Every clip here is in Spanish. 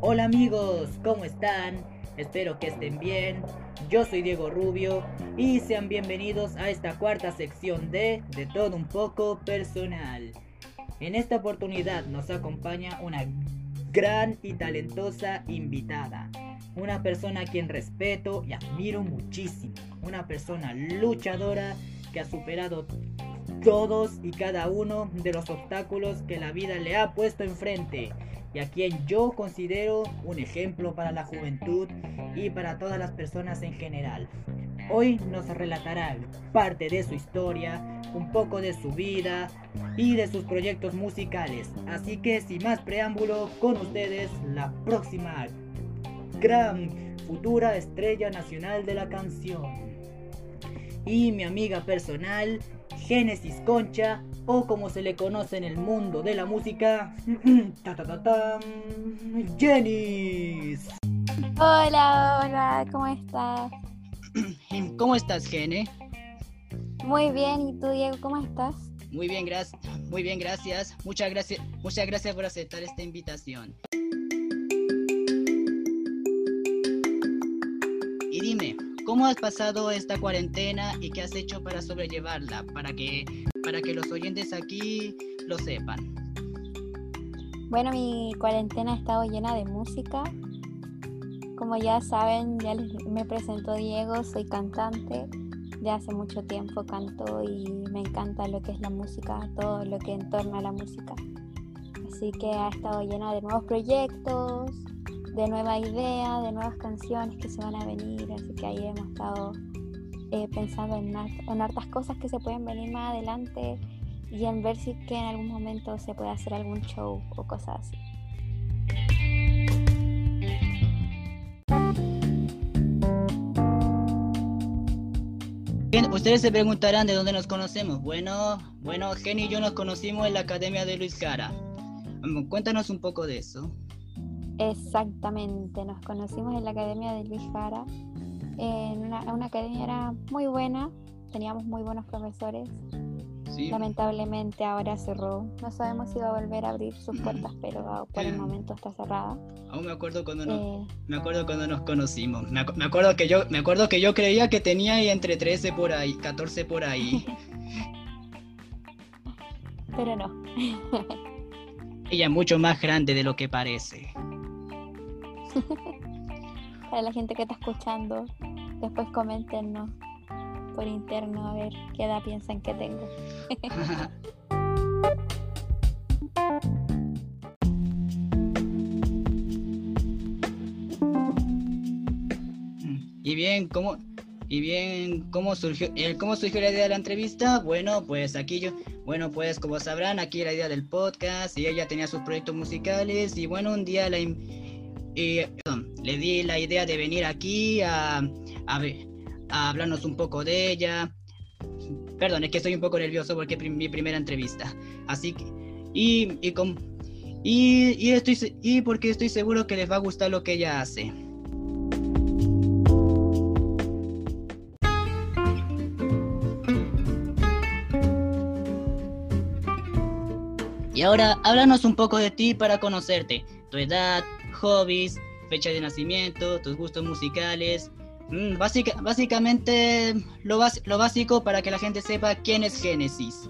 Hola amigos, ¿cómo están? Espero que estén bien. Yo soy Diego Rubio y sean bienvenidos a esta cuarta sección de De todo un poco personal. En esta oportunidad nos acompaña una gran y talentosa invitada. Una persona a quien respeto y admiro muchísimo. Una persona luchadora que ha superado todos y cada uno de los obstáculos que la vida le ha puesto enfrente y a quien yo considero un ejemplo para la juventud y para todas las personas en general. Hoy nos relatará parte de su historia, un poco de su vida y de sus proyectos musicales. Así que sin más preámbulo, con ustedes la próxima gran futura estrella nacional de la canción. Y mi amiga personal, Génesis Concha, o como se le conoce en el mundo de la música, ta, ta, Jenis. Hola, hola, ¿cómo estás? ¿Cómo estás, Gene? Muy bien, ¿y tú, Diego, cómo estás? Muy bien, gracias. Muy bien, gracias. Muchas gracias, muchas gracias por aceptar esta invitación. ¿Cómo has pasado esta cuarentena y qué has hecho para sobrellevarla? Para que, para que los oyentes aquí lo sepan. Bueno, mi cuarentena ha estado llena de música. Como ya saben, ya me presentó Diego, soy cantante. De hace mucho tiempo canto y me encanta lo que es la música, todo lo que entorna a la música. Así que ha estado llena de nuevos proyectos, de nueva idea, de nuevas canciones que se van a venir, así que ahí hemos estado eh, pensando en, en hartas cosas que se pueden venir más adelante y en ver si que en algún momento se puede hacer algún show o cosas así. Bien, ustedes se preguntarán de dónde nos conocemos. Bueno, bueno, Jenny y yo nos conocimos en la Academia de Luis Cara. Cuéntanos un poco de eso. Exactamente, nos conocimos en la Academia de Luis Jara. En una, academia era muy buena, teníamos muy buenos profesores. Lamentablemente ahora cerró. No sabemos si va a volver a abrir sus puertas, pero por el momento está cerrada. Aún me acuerdo cuando nos, eh, me acuerdo cuando nos conocimos. Me, acuerdo que yo me acuerdo que yo creía que tenía entre 13 por ahí, 14 por ahí. pero no. Ella es mucho más grande de lo que parece. Para la gente que está escuchando, después coméntenos por interno a ver qué edad piensan que tengo. y bien, ¿cómo, y bien, ¿cómo surgió, el, ¿cómo surgió la idea de la entrevista? Bueno, pues aquí yo, bueno, pues como sabrán, aquí la idea del podcast y ella tenía sus proyectos musicales y bueno, un día la, y le di la idea de venir aquí a, a, a, hablarnos un poco de ella. Perdón, es que estoy un poco nervioso porque es mi primera entrevista. Así que, y, y, con, y, y, estoy, y porque estoy seguro que les va a gustar lo que ella hace. Y ahora háblanos un poco de ti para conocerte, tu edad, hobbies, fecha de nacimiento, tus gustos musicales. Mm, básicamente lo, básico para que la gente sepa quién es Génesis.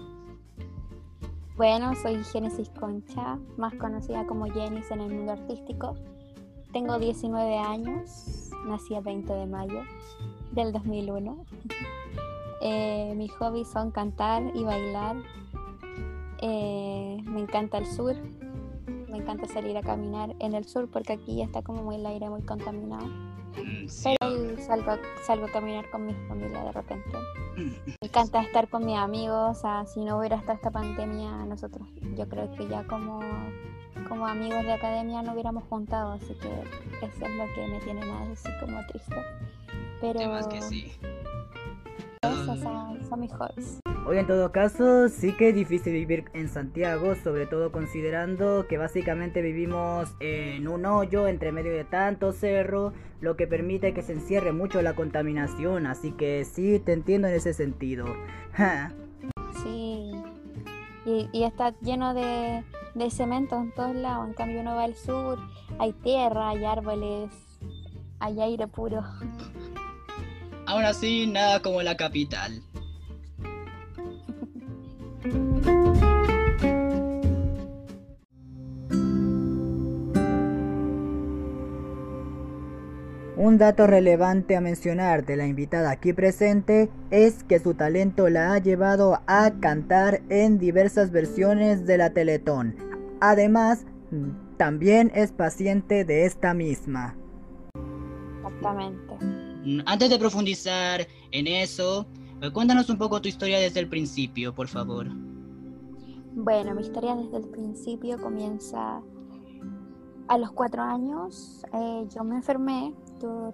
Bueno, soy Génesis Concha, más conocida como Jenis en el mundo artístico. Tengo 19 años, nací el 20 de mayo del 2001. eh, mis hobbies son cantar y bailar. Eh, me encanta el sur, me encanta salir a caminar en el sur porque aquí ya está como muy el aire muy contaminado. Mm, Pero salgo, salgo a caminar con mi familia de repente. Me encanta estar con mis amigos, o sea, si no hubiera estado esta pandemia, nosotros yo creo que ya como, como amigos de academia no hubiéramos juntado, así que eso es lo que me tiene más así como triste. Pero... que sí. Esos son, son mis hobbies. Hoy en todo caso sí que es difícil vivir en Santiago, sobre todo considerando que básicamente vivimos en un hoyo entre medio de tanto cerro, lo que permite que se encierre mucho la contaminación, así que sí te entiendo en ese sentido. sí. y, está lleno de, de cemento en todos lados. En cambio uno va al sur, hay tierra, hay árboles, hay aire puro. Aún así, nada como la capital. Un dato relevante a mencionar de la invitada aquí presente es que su talento la ha llevado a cantar en diversas versiones de la Teletón. Además, también es paciente de esta misma. Exactamente. Antes de profundizar en eso, cuéntanos un poco tu historia desde el principio, por favor. Bueno, mi historia desde el principio comienza a los cuatro años. Eh, yo me enfermé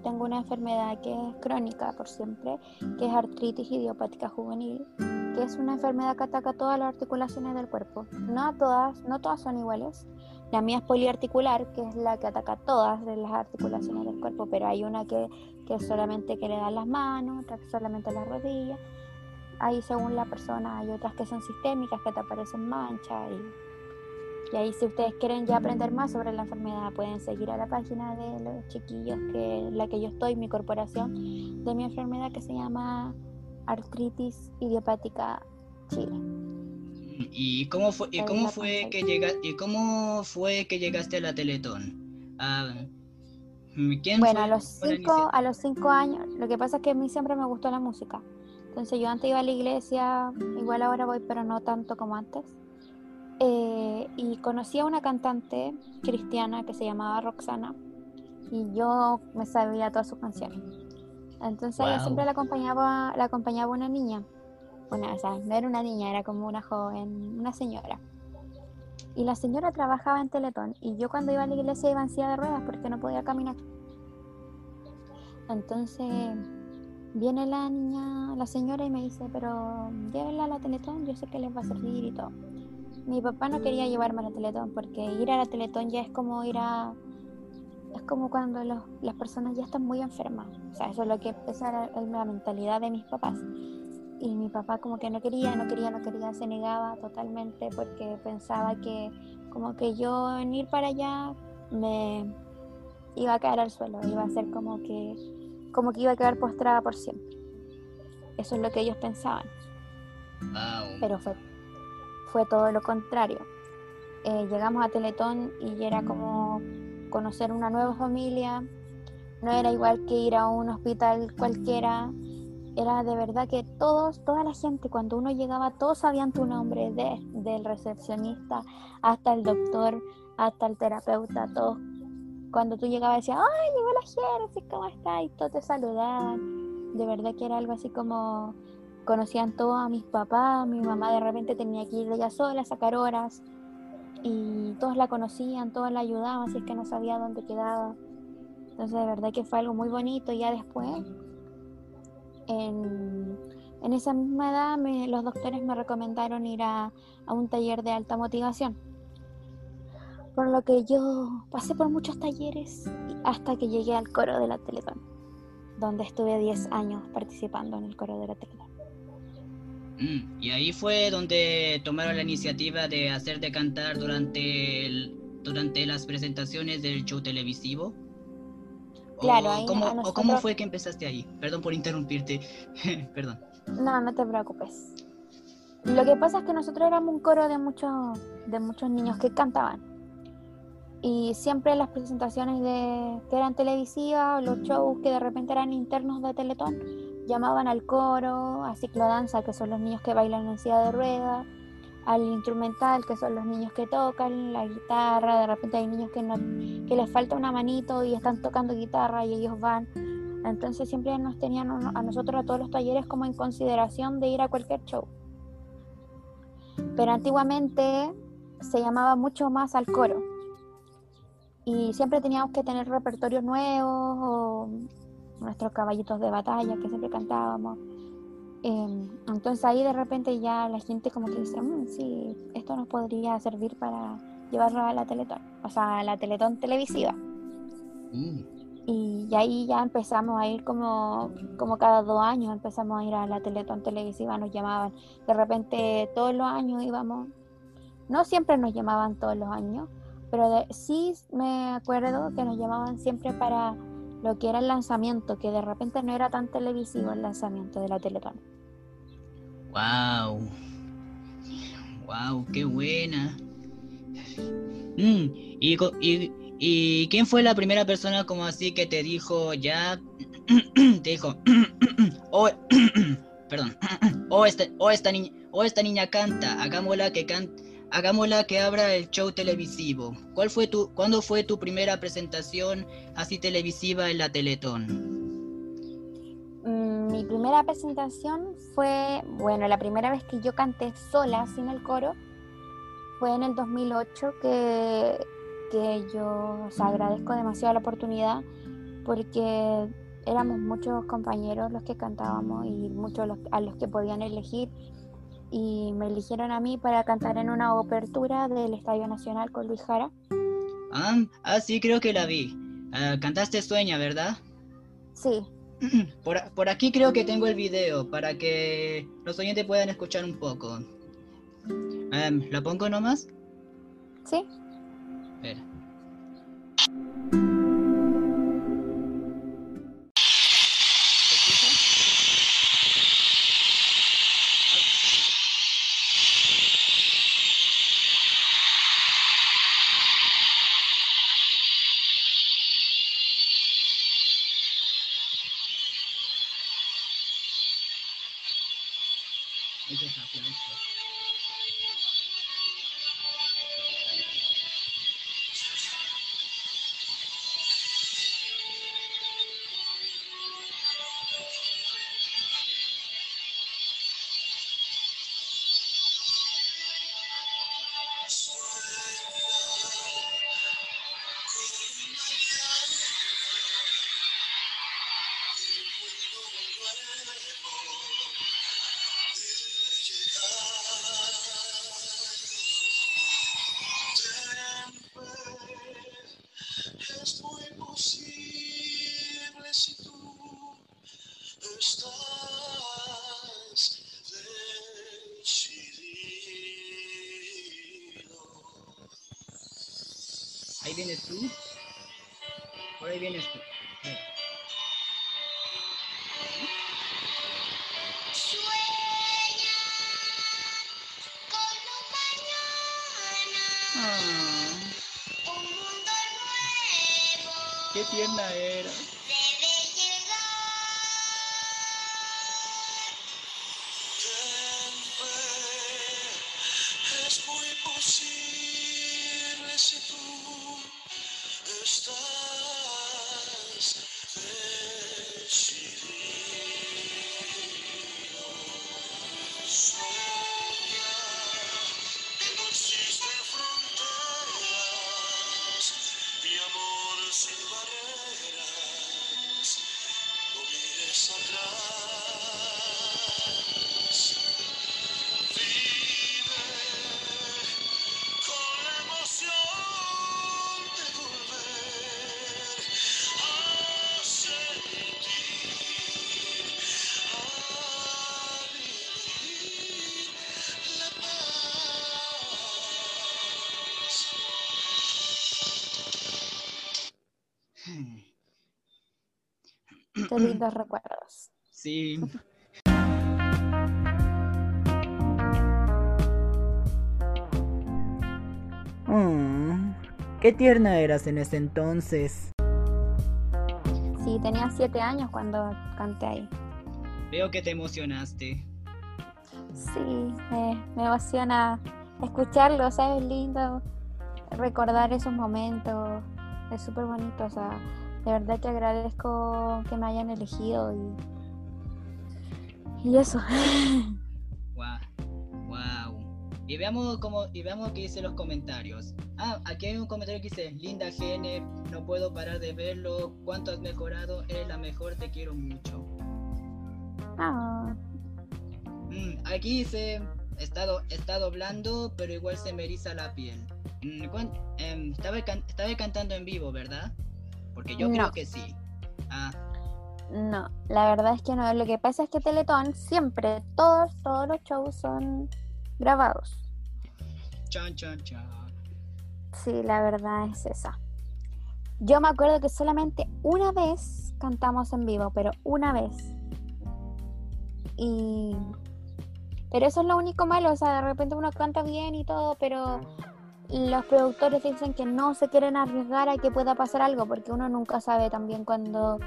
tengo una enfermedad que es crónica por siempre, que es artritis idiopática juvenil, que es una enfermedad que ataca todas las articulaciones del cuerpo. No todas, no todas son iguales. La mía es poliarticular, que es la que ataca todas las articulaciones del cuerpo, pero hay una que, que solamente que le da las manos, otra que solamente las rodillas. Ahí según la persona hay otras que son sistémicas, que te aparecen manchas y y ahí si ustedes quieren ya aprender más sobre la enfermedad, pueden seguir a la página de los chiquillos, que la que yo estoy, mi corporación, de mi enfermedad que se llama artritis idiopática Chile. ¿Y cómo fue, y cómo fue que llegaste, y cómo fue que llegaste a la Teletón? Ah, bueno, a los cinco, a los cinco años, lo que pasa es que a mí siempre me gustó la música. Entonces yo antes iba a la iglesia, igual ahora voy, pero no tanto como antes. Eh, y conocí a una cantante cristiana que se llamaba Roxana y yo me sabía todas sus canciones. Entonces ella siempre la acompañaba, la acompañaba una niña. No era una niña, era como una joven, una señora. Y la señora trabajaba en Teletón y yo cuando iba a la iglesia iba en silla de ruedas porque no podía caminar. Entonces viene la niña, la señora y me dice, pero llévenla a la Teletón, yo sé que les va a servir y todo mi papá no quería llevarme a la Teletón porque ir a la Teletón ya es como ir a es como cuando las personas ya están muy enfermas o sea eso es lo que era la mentalidad de mis papás y mi papá como que no quería no quería no quería se negaba totalmente porque pensaba que como que yo en ir para allá me iba a caer al suelo iba a ser como que como que iba a quedar postrada por siempre. Eso es lo que ellos pensaban. Pero fue fue todo lo contrario. Eh, llegamos a Teletón y era como conocer una nueva familia, no era igual que ir a un hospital cualquiera, era de verdad que todos, toda la gente, cuando uno llegaba, todos sabían tu nombre, de, del recepcionista hasta el doctor, hasta el terapeuta, todos. Cuando tú llegabas decías, ay, llegó la gente, ¿cómo está? Y todos te saludaban. De verdad que era algo así como conocían todos a mis papás, mi mamá de repente tenía que ir ella sola a sacar horas y todos la conocían, todos la ayudaban si es que no sabía dónde quedaba. Entonces de verdad que fue algo muy bonito. Ya después, en, esa misma edad, los doctores me recomendaron ir a, a un taller de alta motivación. Por lo que yo pasé por muchos talleres hasta que llegué al coro de la Teletón, donde estuve 10 años participando en el coro de la Teletón. Mm, y ahí fue donde tomaron la iniciativa de hacerte cantar durante, durante las presentaciones del show televisivo. Claro, cómo fue que empezaste ahí? Perdón por interrumpirte, perdón. No, no te preocupes. Lo que pasa es que nosotros éramos un coro de muchos, de muchos niños que cantaban. Y siempre las presentaciones de, que eran televisivas, los shows que de repente eran internos de Teletón, llamaban al coro, a ciclodanza, que son los niños que bailan en silla de ruedas, al instrumental, que son los niños que tocan la guitarra, de repente hay niños que, no, que les falta una manito y están tocando guitarra y ellos van. Entonces siempre nos tenían a nosotros, a todos los talleres, como en consideración de ir a cualquier show. Pero antiguamente se llamaba mucho más al coro. Y siempre teníamos que tener repertorios nuevos o nuestros caballitos de batalla que siempre cantábamos. Em, entonces ahí de repente ya la gente como que dice, mm, sí, esto nos podría servir para llevarlo a la Teletón, o sea, a la Teletón televisiva. Mm. Y, ahí ya empezamos a ir como, como cada dos años, empezamos a ir a la Teletón televisiva, nos llamaban. De repente todos los años íbamos, no siempre nos llamaban todos los años, pero sí me acuerdo que nos llamaban siempre para lo que era el lanzamiento, que de repente no era tan televisivo el lanzamiento de la Teletón. ¡Wow! ¡Wow! ¡Qué buena! Mm, y, y, quién fue la primera persona como así que te dijo ya? te dijo, oh, perdón, oh esta, oh, esta niña, oh, esta niña canta, hagámosla que cante hagámosla que abra el show televisivo. ¿Cuál fue tu, ¿Cuándo fue tu primera presentación así televisiva en la Teletón? Mm, mi primera presentación fue, bueno, la primera vez que yo canté sola, sin el coro, fue en el 2008 que, que yo agradezco demasiado la oportunidad porque éramos muchos compañeros los que cantábamos y muchos a los que podían elegir y me eligieron a mí para cantar en una apertura del Estadio Nacional con Luis Jara. Ah, ah sí, creo que la vi. Ah, cantaste Sueña, ¿verdad? Sí. Por, por, aquí creo que tengo el video para que los oyentes puedan escuchar un poco. Um, ¿Lo pongo nomás? Sí. Espera. Qué tierna Qué lindos recuerdos. Sí. Mm, qué tierna eras en ese entonces. Sí, tenía siete años cuando canté ahí. Veo que te emocionaste. Sí, me, me emociona escucharlo, ¿sabes? Lindo recordar esos momentos. Es súper bonito, o sea, de verdad que agradezco que me hayan elegido y, y eso. Wow, wow. Y veamos cómo, y veamos qué dice los comentarios. Ah, aquí hay un comentario que dice, linda Gene, no puedo parar de verlo, cuánto has mejorado, eres la mejor, te quiero mucho. Ah. Mm, aquí dice, está, está doblando, pero igual se me eriza la piel. Mm, em, estaba, estaba cantando en vivo, ¿verdad? Porque yo No. creo que sí. Ah, No, la verdad es que no. Lo que pasa es que Teletón siempre, todos, todos los shows son grabados. chan, chan, chan. Sí, la verdad es esa. Yo me acuerdo que solamente una vez cantamos en vivo, pero una vez. Y... Pero eso es lo único malo, o sea, de repente uno canta bien y todo, pero los productores dicen que no se quieren arriesgar a que pueda pasar algo, porque uno nunca sabe también cuando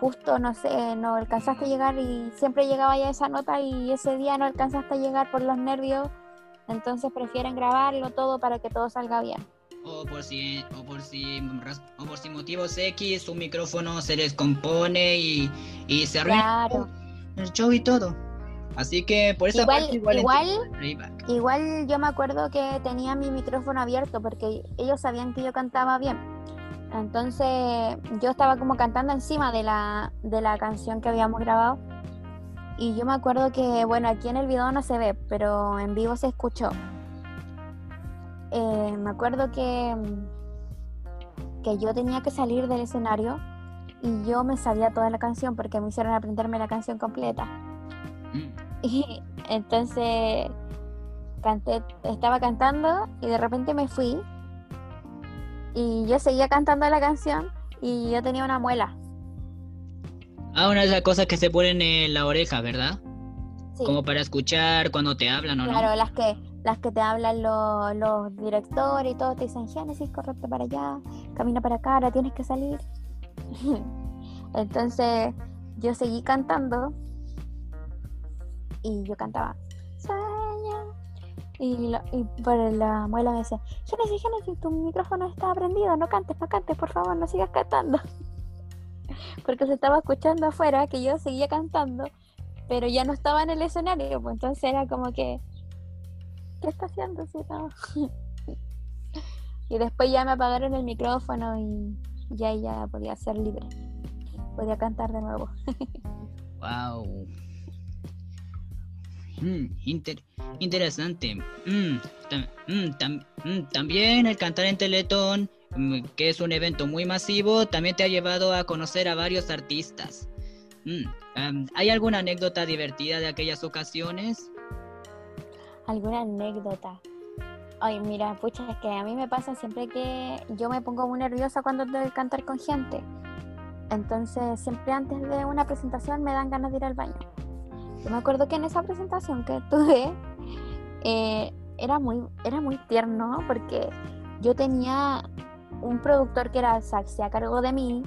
justo, no sé, no alcanzaste a llegar y siempre llegaba ya esa nota y ese día no alcanzaste a llegar por los nervios, entonces prefieren grabarlo todo para que todo salga bien. O por si, o por si, o por si motivos X, su micrófono se descompone y, y se arruina Claro. el show y todo. Así que por esa Igual- parte igual, igual- yo me acuerdo que tenía mi micrófono abierto porque ellos sabían que yo cantaba bien. Entonces yo estaba como cantando encima de la, de la canción que habíamos grabado. Y yo me acuerdo que, bueno, aquí en el video no se ve, pero en vivo se escuchó. Eh, me acuerdo que, que yo tenía que salir del escenario y yo me sabía toda la canción porque me hicieron aprenderme la canción completa. Y entonces canté, estaba cantando y de repente me fui y yo seguía cantando la canción y yo tenía una muela. Ah, una de esas cosas que se ponen en la oreja, ¿verdad? Sí, Como para escuchar cuando te hablan o no. claro, las que las que te hablan los, los directores y todo te dicen Génesis, correte para allá, camina para acá, ahora tienes que salir. Entonces yo seguí cantando y yo cantaba Sueña. Y, y por la muela me decía Génesis, Génesis, tu micrófono está prendido, no cantes, no cantes, por favor, no sigas cantando. Porque se estaba escuchando afuera que yo seguía cantando, pero ya no estaba en el escenario, pues entonces era como que, ¿qué está haciendo? si no? y después ya me apagaron el micrófono y ya ya podía ser libre, podía cantar de nuevo. Wow. Mm, inter- interesante. Mm, tam- mm, tam- mm, también el cantar en Teletón, mm, que es un evento muy masivo, también te ha llevado a conocer a varios artistas. Am, ¿Hay alguna anécdota divertida de aquellas ocasiones? ¿Alguna anécdota? Ay, mira, pucha, es que a mí me pasa siempre que yo me pongo muy nerviosa cuando tengo que cantar con gente. Entonces, siempre antes de una presentación me dan ganas de ir al baño. Yo me acuerdo que en esa presentación que tuve eh, era, muy, era muy tierno porque yo tenía un productor que era Saxi a cargo de mí,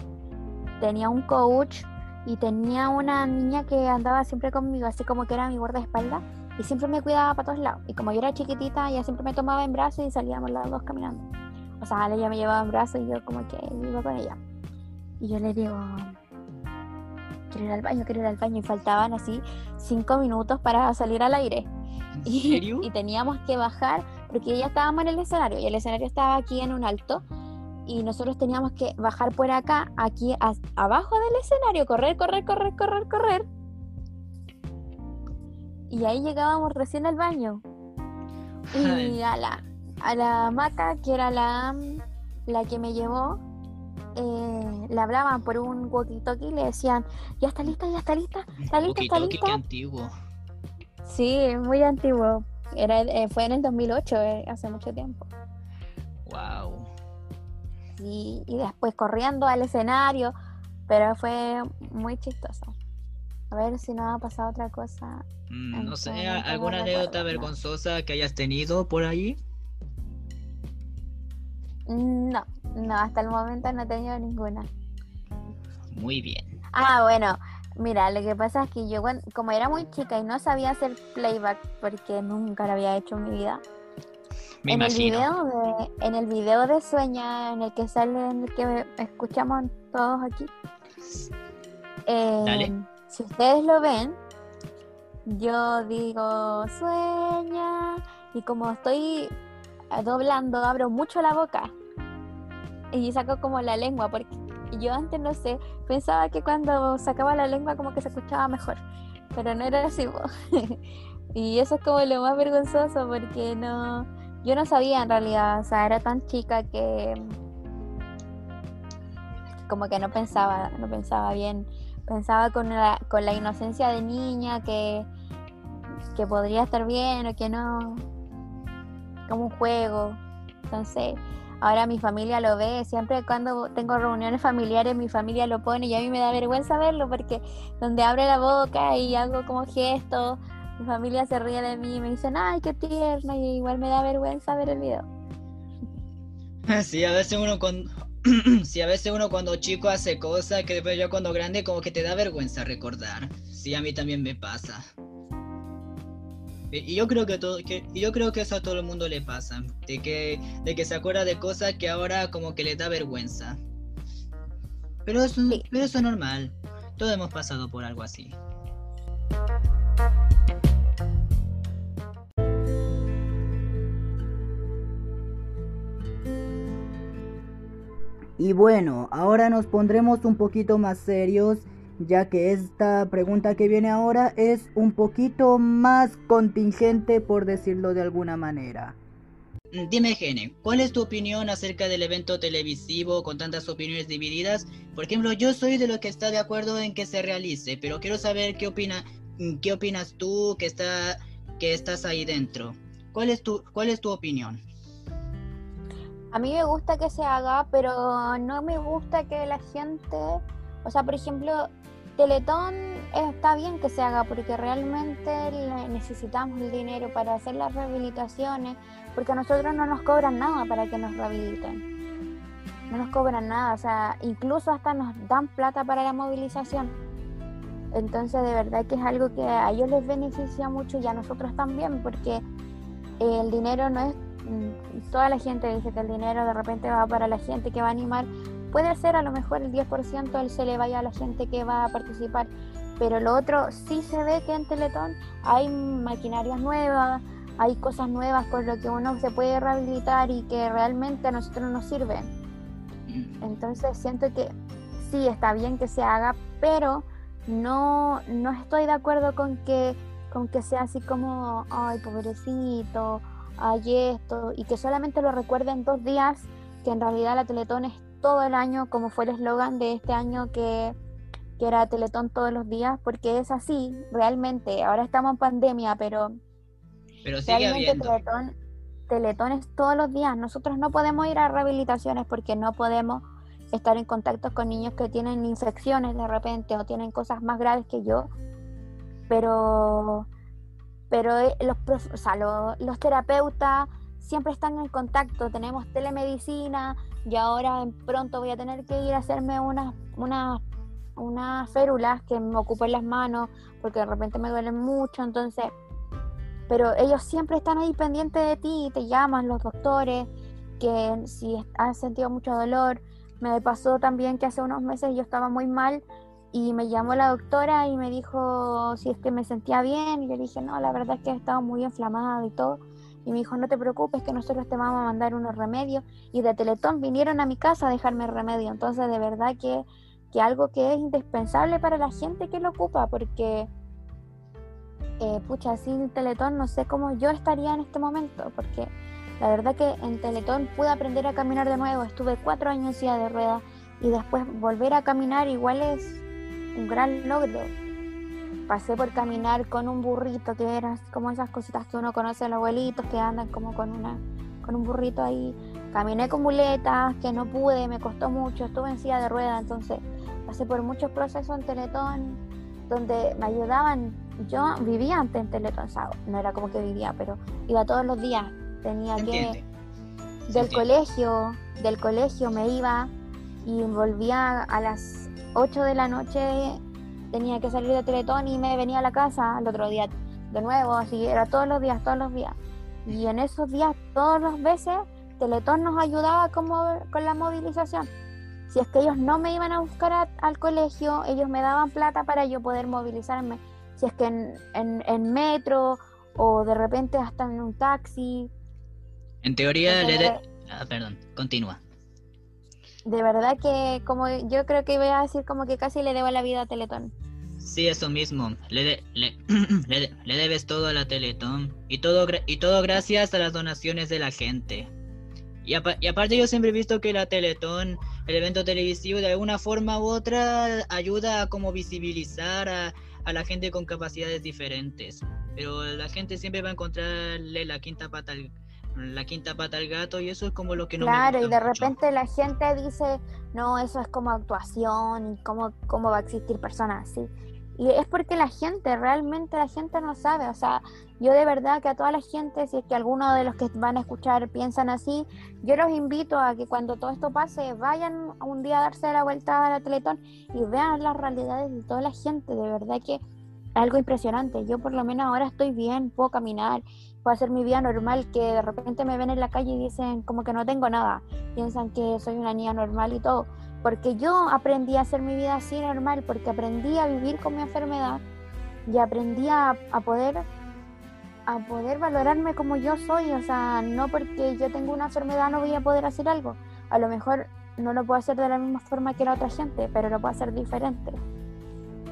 tenía un coach y tenía una niña que andaba siempre conmigo, así como que era mi guardaespaldas y siempre me cuidaba para todos lados. Y como yo era chiquitita, ella siempre me tomaba en brazos y salíamos las dos caminando. O sea, ella me llevaba en brazos y yo como que iba con ella. Y yo le digo, quiero ir al baño, quiero ir al baño. Y faltaban así cinco minutos para salir al aire. ¿En Y, serio? y teníamos que bajar porque ya estábamos en el escenario y el escenario estaba aquí en un alto y nosotros teníamos que bajar por acá, aquí a- abajo del escenario, correr, correr, correr, correr, correr. Y ahí llegábamos recién al baño. Y a la, a la maca, que era la, la que me llevó, eh, le hablaban por un walkie-talkie y le decían, ya está lista, ya está lista, está lista, está qué lista. antiguo. Sí, muy antiguo. Era, eh, fue en el 2008, eh, hace mucho tiempo. Wow. Y, y después corriendo al escenario, pero fue muy chistoso. A ver si no ha pasado otra cosa. Mm, no sé, no ¿alguna anécdota vergonzosa que hayas tenido por ahí? No, no, hasta el momento no he tenido ninguna. Muy bien. Ah, bueno, mira, lo que pasa es que yo, como era muy chica y no sabía hacer playback porque nunca lo había hecho en mi vida, Me en imagino. el video de, en el video de Sueña, en el que sale, en el que escuchamos todos aquí, eh, Dale. si ustedes lo ven, yo digo Sueña y como estoy eh, doblando, abro mucho la boca y saco como la lengua porque yo antes no sé, pensaba que cuando sacaba la lengua como que se escuchaba mejor, pero no era así. y eso es como lo más vergonzoso porque no, yo no sabía en realidad, o sea, era tan chica que como que no pensaba, no pensaba bien. Pensaba con la, con la inocencia de niña que, que podría estar bien o que no, como un juego. Entonces, ahora mi familia lo ve, siempre cuando tengo reuniones familiares mi familia lo pone y a mí me da vergüenza verlo porque donde abre la boca y hago como gestos, mi familia se ríe de mí y me dicen, ay, qué tierno, y igual me da vergüenza ver el video. Sí, a veces uno cuando, sí, a veces uno cuando chico hace cosas que después yo cuando grande como que te da vergüenza recordar. Sí, a mí también me pasa. Y yo creo que todo, que, yo creo que eso a todo el mundo le pasa, de que, de que se acuerda de cosas que ahora como que le da vergüenza. Pero eso, pero eso es normal. Todos hemos pasado por algo así. Y bueno, ahora nos pondremos un poquito más serios, ya que esta pregunta que viene ahora es un poquito más contingente, por decirlo de alguna manera. Dime, Gene, ¿cuál es tu opinión acerca del evento televisivo con tantas opiniones divididas? Por ejemplo, yo soy de los que está de acuerdo en que se realice, pero quiero saber qué opina, mm, qué opinas tú que está, que estás ahí dentro. ¿Cuál es tu, cuál es tu opinión? A mí me gusta que se haga, pero no me gusta que la gente, o sea, por ejemplo, Teletón está bien que se haga porque realmente necesitamos el dinero para hacer las rehabilitaciones, porque a nosotros no nos cobran nada para que nos rehabiliten. No nos cobran nada, o sea, incluso hasta nos dan plata para la movilización. Entonces, de verdad que es algo que a ellos les beneficia mucho y a nosotros también, porque el dinero no es Mm, toda la gente dice que el dinero de repente va para la gente que va a animar. Puede ser a lo mejor el 10% él se le vaya a la gente que va a participar, pero lo otro sí se ve que en Teletón hay maquinarias nuevas, hay cosas nuevas con lo que uno se puede rehabilitar y que realmente a nosotros nos sirven. Entonces siento que sí está bien que se haga, pero no, no estoy de acuerdo con que, con que sea así como, ay, pobrecito, hay esto, y que solamente lo recuerden dos días, que en realidad la Teletón es todo el año, como fue el eslogan de este año que, que era Teletón todos los días, porque es así, realmente. Ahora estamos en pandemia, pero, pero sigue realmente Teletón, Teletón es todos los días. Nosotros no podemos ir a rehabilitaciones porque no podemos estar en contacto con niños que tienen infecciones de repente o tienen cosas más graves que yo. Pero pero eh, los, los, terapeutas siempre están en contacto, tenemos telemedicina y ahora pronto voy a tener que ir a hacerme unas una, unas férulas que me ocupen las manos porque de repente me duelen mucho, entonces, pero ellos siempre están ahí pendientes de ti, te llaman los doctores, que si has sentido mucho dolor, me pasó también que hace unos meses yo estaba muy mal y me llamó la doctora y me dijo si es que me sentía bien. Y yo le dije, no, la verdad es que he estado muy inflamada y todo. Y me dijo, no te preocupes, que nosotros te vamos a mandar unos remedios. Y de Teletón vinieron a mi casa a dejarme remedio. Entonces, de verdad que, que algo que es indispensable para la gente que lo ocupa, porque, eh, pucha, sin Teletón no sé cómo yo estaría en este momento, porque la verdad que en Teletón pude aprender a caminar de nuevo. Estuve cuatro años en silla de ruedas y después volver a caminar igual es un gran logro. Pasé por caminar con un burrito, que era como esas cositas que uno conoce a los abuelitos que andan como con, una, con un burrito ahí. Caminé con muletas, que no pude, me costó mucho, estuve en silla de ruedas, entonces pasé por muchos procesos en Teletón donde me ayudaban. Yo vivía antes en Teletón, no era como que vivía, pero iba todos los días. Tenía que... Del colegio, del colegio me iba y volvía a las 8 de la noche tenía que salir de Teletón y me venía a la casa al otro día de nuevo, así era todos los días, todos los días. Y en esos días, todas las veces, Teletón nos ayudaba como, con la movilización. Si es que ellos no me iban a buscar al colegio, ellos me daban plata para yo poder movilizarme. Si es que en, en, metro o de repente hasta en un taxi. En teoría, le ah, perdón, continúa de verdad que como yo creo que voy a decir como que casi le debo la vida a Teletón. Sí, eso mismo. Le, le, le, debes todo a la Teletón. Y todo, y todo gracias a las donaciones de la gente. Y, y, aparte yo siempre he visto que la Teletón el evento televisivo de alguna forma u otra ayuda a como visibilizar a, a la gente con capacidades diferentes. Pero la gente siempre va a encontrarle la quinta pata al, la quinta pata al gato y eso es como lo que no me Claro, y de mucho. repente la gente dice, no, eso es como actuación y cómo, cómo va a existir personas así. Y es porque la gente, realmente la gente no sabe. O sea, yo de verdad que a toda la gente, si es que alguno de los que van a escuchar piensan así, yo los invito a que cuando todo esto pase, vayan un día a darse la vuelta a la Teletón y vean las realidades de toda la gente. De verdad que algo impresionante. Yo por lo menos ahora estoy bien, puedo caminar, puedo hacer mi vida normal, que de repente me ven en la calle y dicen como que no tengo nada, piensan que soy una niña normal y todo, porque yo aprendí a hacer mi vida así normal, porque aprendí a vivir con mi enfermedad y aprendí a, a poder a poder valorarme como yo soy, o sea, no porque yo tengo una enfermedad no voy a poder hacer algo, a lo mejor no lo puedo hacer de la misma forma que la otra gente, pero lo puedo hacer diferente.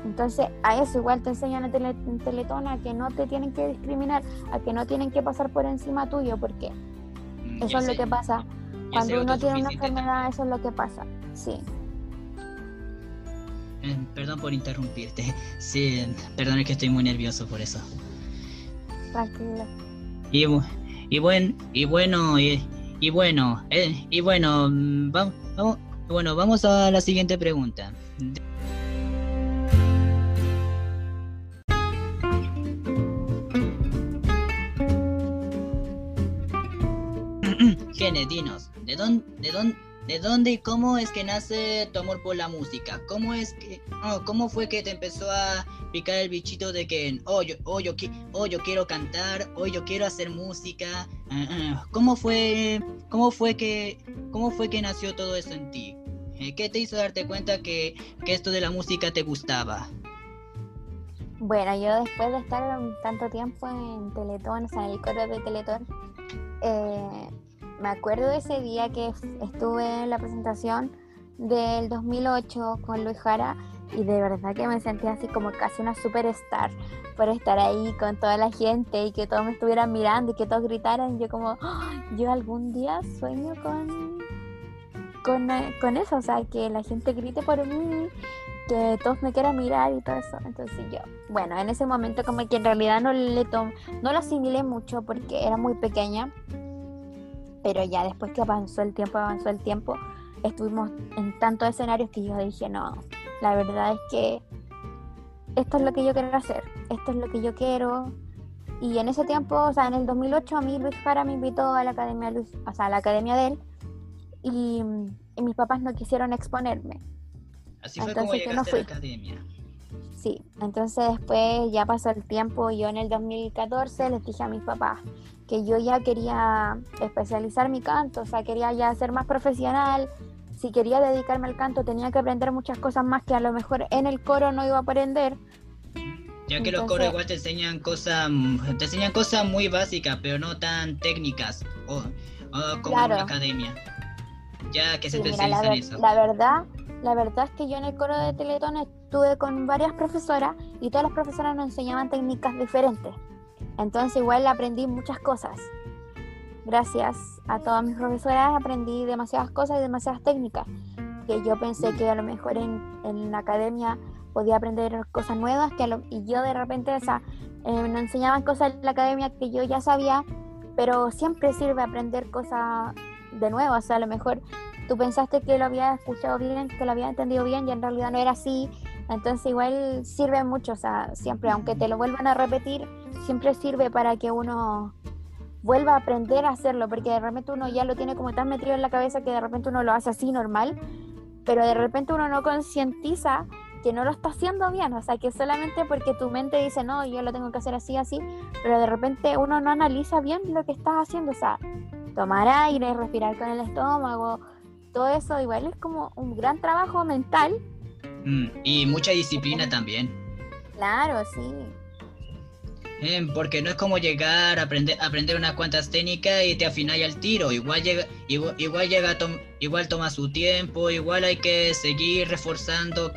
Entonces, a eso igual te enseñan en, tele, en Teletón a que no te tienen que discriminar, a que no tienen que pasar por encima tuyo, porque Mm, eso es lo que pasa. Cuando uno tiene una enfermedad, eso es lo que pasa. Sí. Eh, perdón por interrumpirte. Sí, perdón, es que estoy muy nervioso por eso. Tranquilo. Y, y, buen, y bueno, y, y bueno, eh, y bueno, mm, vamos, vamos, bueno, vamos a la siguiente pregunta. Dinos, ¿de dónde, de dónde, de dónde y cómo es que nace tu amor por la música? ¿Cómo es que, cómo fue que te empezó a picar el bichito de que, oh, yo, oh, yo, oh, yo quiero cantar, oh, yo quiero hacer música? Ah, ah. ¿Cómo fue, cómo fue que, cómo fue que nació todo eso en ti? Eh, ¿Qué te hizo darte cuenta que, que esto de la música te gustaba? Bueno, yo después de estar tanto tiempo en Teletón, o sea, en el coro de Teletón, eh, me acuerdo de ese día que estuve en la presentación del 2008 con Luis Jara y de verdad que me sentía así como casi una superstar por estar ahí con toda la gente y que todos me estuvieran mirando y que todos gritaran. Yo como, "Ah, yo algún día sueño con, con, eh, con eso, o sea, que la gente grite por mí que todos me quieran mirar y todo eso. Entonces yo, bueno, en ese momento como que en realidad no le tom no lo asimilé mucho porque era muy pequeña, pero ya después que avanzó el tiempo, avanzó el tiempo, estuvimos en tantos escenarios que yo dije, no, la verdad es que esto es lo que yo quiero hacer, esto es lo que yo quiero. Y en ese tiempo, o sea, en el 2008 a mí Luis Jara me invitó a la academia Luis, o sea, a la academia de él y, y mis papás no quisieron exponerme. Así fue como Entonces, yo no llegaste a la fui. academia. Sí, entonces después ya pasó el tiempo, yo en el 2014 les dije a mis papás que yo ya quería especializar mi canto, o sea, quería ya ser más profesional, si quería dedicarme al canto tenía que aprender muchas cosas más que a lo mejor en el coro no iba a aprender. Ya que los coros igual te enseñan cosas, te enseñan cosas muy básicas, pero no tan técnicas, o, o como en una academia. Ya que se Sí, mira, la, en eso. la verdad, la verdad es que yo en el coro de Teletón estuve con varias profesoras y todas las profesoras nos enseñaban técnicas diferentes. Entonces igual aprendí muchas cosas. Gracias a todas mis profesoras aprendí demasiadas cosas y demasiadas técnicas que yo pensé que a lo mejor en, en la academia podía aprender cosas nuevas que a lo- y yo de repente, o sea, eh, nos enseñaban cosas en la academia que yo ya sabía, pero siempre sirve aprender cosas de nuevo, o sea, a lo mejor tú pensaste que lo había escuchado bien, que lo había entendido bien y en realidad no era así. Entonces igual sirve mucho, o sea, siempre, aunque te lo vuelvan a repetir, siempre sirve para que uno vuelva a aprender a hacerlo, porque de repente uno ya lo tiene como tan metido en la cabeza que de repente uno lo hace así normal, pero de repente uno no concientiza que no lo está haciendo bien, o sea, que solamente porque tu mente dice, no, yo lo tengo que hacer así, así, pero de repente uno no analiza bien lo que estás haciendo, o sea, tomar aire, respirar con el estómago, todo eso igual es como un gran trabajo mental. Mm, y mucha disciplina también. Claro, sí. Eh, porque no es como llegar a aprender, aprender unas cuantas técnicas y te afináis al tiro. Igual llega, igual, igual llega tom- igual toma su tiempo, igual hay que seguir reforzando,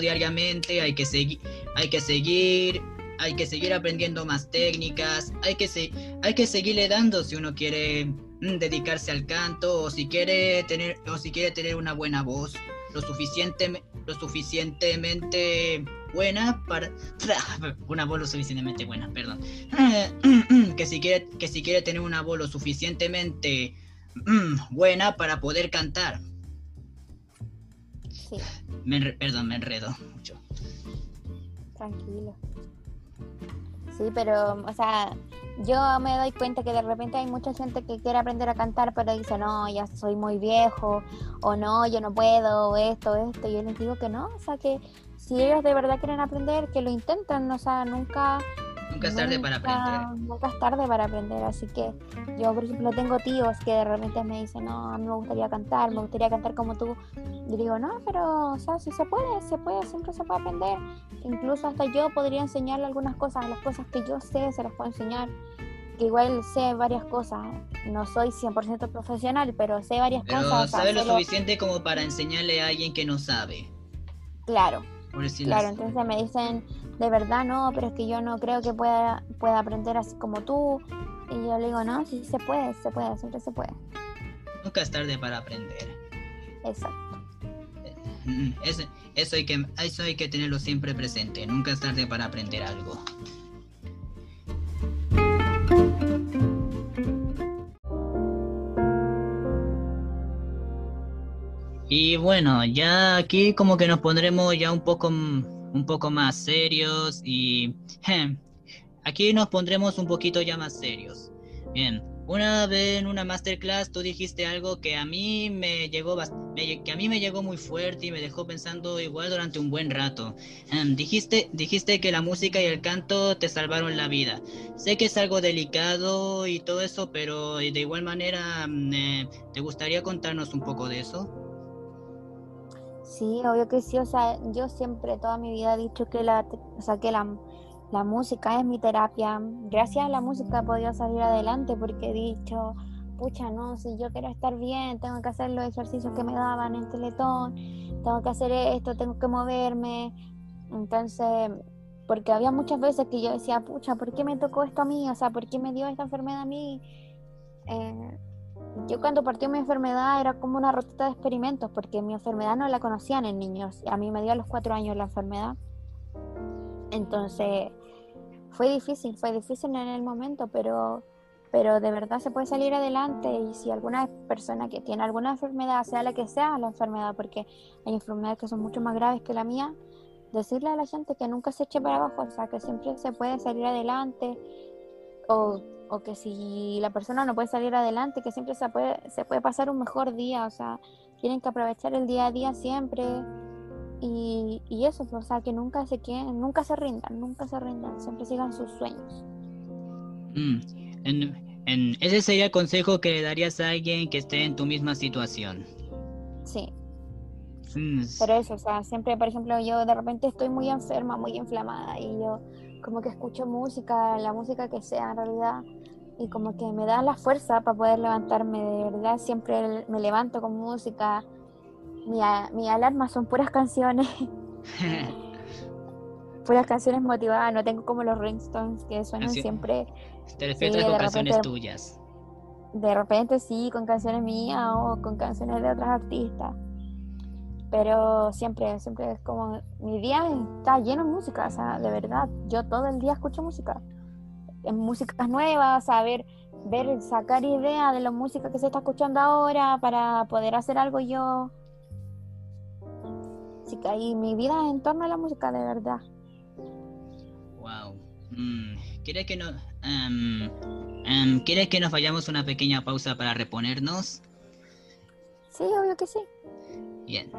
diariamente, hay que seguir, hay que seguir, hay que seguir aprendiendo más técnicas, hay que se, hay que seguirle dando si uno quiere dedicarse al canto o si quiere tener o si quiere tener una buena voz lo suficiente lo suficientemente buena para una voz lo suficientemente buena perdón. Que si quiere que si quiere tener una voz lo suficientemente mm, buena para poder cantar. Sí, me perdón me enredo mucho. Tranquilo. Sí, pero, o sea, yo me doy cuenta que de repente hay mucha gente que quiere aprender a cantar, pero dice, no, ya soy muy viejo, o no, yo no puedo, esto, esto. Yo les digo que no, o sea, que si ellos de verdad quieren aprender, que lo intenten, o sea, nunca. Nunca es tarde para aprender Nunca es tarde para aprender, así que yo, por ejemplo, tengo tíos que de repente me dicen, no, a mí me gustaría cantar, me gustaría cantar como tú. Yo digo, no, pero, o sea, si se puede, se puede, siempre se puede aprender. Incluso hasta yo podría enseñarle algunas cosas, las cosas que yo sé, se las puedo enseñar. Que igual sé varias cosas, no soy 100% profesional, pero sé varias pero cosas. o sea, sabe lo- suficiente como para enseñarle a alguien que no sabe Claro, por Claro, así. entonces me dicen, de verdad no, pero es que yo no creo que pueda, pueda aprender así como tú. Y yo le digo, no, sí se puede, se puede, siempre se puede. nunca es tarde para aprender Exacto. Mm, Eso, eso, hay que, eso hay que tenerlo siempre presente. Nunca es tarde para aprender algo. Y bueno, ya aquí como que nos pondremos ya un poco, un poco más serios y aquí nos pondremos un poquito ya más serios. Bien, una vez en una masterclass tú dijiste algo que a mí me llegó me que a mí me llegó muy fuerte y me dejó pensando igual durante un buen rato. Em, dijiste, dijiste que la música y el canto te salvaron la vida. Sé que es algo delicado y todo eso, pero de igual manera, mm, eh, ¿te gustaría contarnos un poco de eso? Sí, obvio que sí, o sea, yo siempre toda mi vida he dicho que la, o sea, que la, la música es mi terapia. Gracias a la música he podido salir adelante porque he dicho, pucha, no, si yo quiero estar bien, tengo que hacer los ejercicios que me daban en Teletón, tengo que hacer esto, tengo que moverme. Entonces, porque había muchas veces que yo decía, pucha, ¿por qué me tocó esto a mí? O sea, ¿por qué me dio esta enfermedad a mí? Eh, yo cuando partió mi enfermedad era como una rotita de experimentos, porque mi enfermedad no la conocían en niños. A mí me dio a los cuatro años la enfermedad. Entonces, fue difícil, fue difícil en el momento, pero, pero de verdad se puede salir adelante. Y si alguna persona que tiene alguna enfermedad, sea la que sea la enfermedad, porque hay enfermedades que son mucho más graves que la mía, decirle a la gente que nunca se eche para abajo, o sea, que siempre se puede salir adelante. O o que si la persona no puede salir adelante, que siempre se puede, se puede pasar un mejor día, o sea, tienen que aprovechar el día a día siempre y, y eso, o sea, que nunca se queden, nunca se rindan, nunca se rindan, siempre sigan sus sueños. Mm, en- en- ese sería el consejo que le darías a alguien que esté en tu misma situación. Sí, Mm, pero eso, o sea, siempre, por ejemplo, yo de repente estoy muy enferma, muy inflamada y yo como que escucho música, la música que sea en realidad, y como que me da la fuerza para poder levantarme, de verdad, siempre me levanto con música, mi, mi alarma son puras canciones. puras canciones motivadas, no tengo como los ringstones que suenan siempre, Te refieres Sí, con canciones repente- tuyas. de repente sí, con canciones mías o con canciones de otras artistas. Pero siempre, siempre es como, mi día está lleno de música, o sea, de verdad, yo todo el día escucho música. En músicas nuevas, a ver, ver, sacar ideas de la música que se está escuchando ahora para poder hacer algo yo. Así que ahí mi vida es en torno a la música, de verdad. Wow. Mm, ¿Quieres que no, em, em, ¿Quieres que nos vayamos una pequeña pausa para reponernos? Sí, obvio que sí. Bien.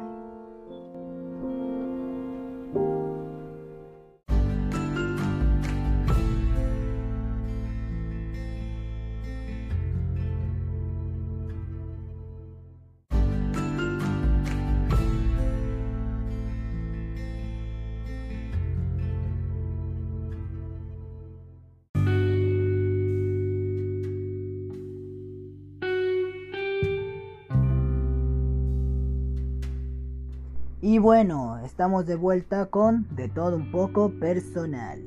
Y bueno, estamos de vuelta con De todo un poco personal.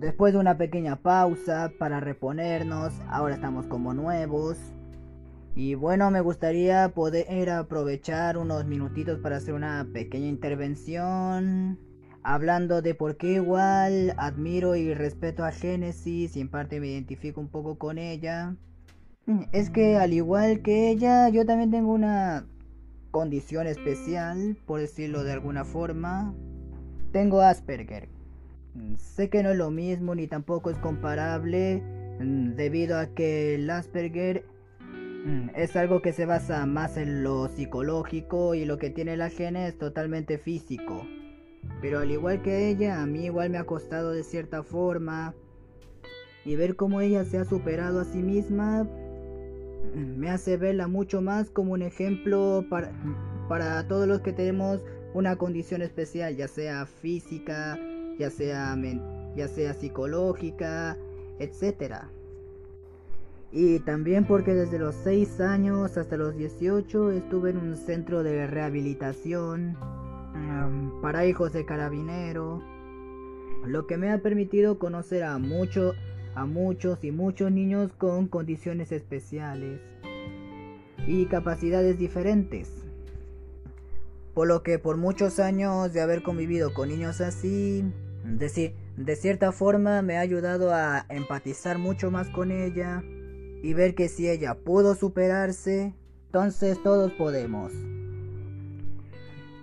Después de una pequeña pausa para reponernos, ahora estamos como nuevos. Y bueno, me gustaría poder aprovechar unos minutitos para hacer una pequeña intervención. Hablando de por qué igual admiro y respeto a Génesis y en parte me identifico un poco con ella. Es que al igual que ella, yo también tengo una condición especial, por decirlo de alguna forma. Tengo Asperger. Sé que no es lo mismo ni tampoco es comparable debido a que el Asperger Mm, es algo que se basa más en lo psicológico y lo que tiene la gene es totalmente físico. Pero al igual que ella, a mí igual me ha costado de cierta forma. Y ver cómo ella se ha superado a sí misma mm, me hace verla mucho más como un ejemplo para, para todos los que tenemos una condición especial, ya sea física, ya sea, ya sea psicológica, etcétera. Y también porque desde los 6 años hasta los 18 estuve en un centro de rehabilitación para hijos de carabinero, lo que me ha permitido conocer a, mucho, a muchos y muchos niños con condiciones especiales y capacidades diferentes. Por lo que por muchos años de haber convivido con niños así, de, de cierta forma me ha ayudado a empatizar mucho más con ella y ver que si ella pudo superarse, entonces todos podemos.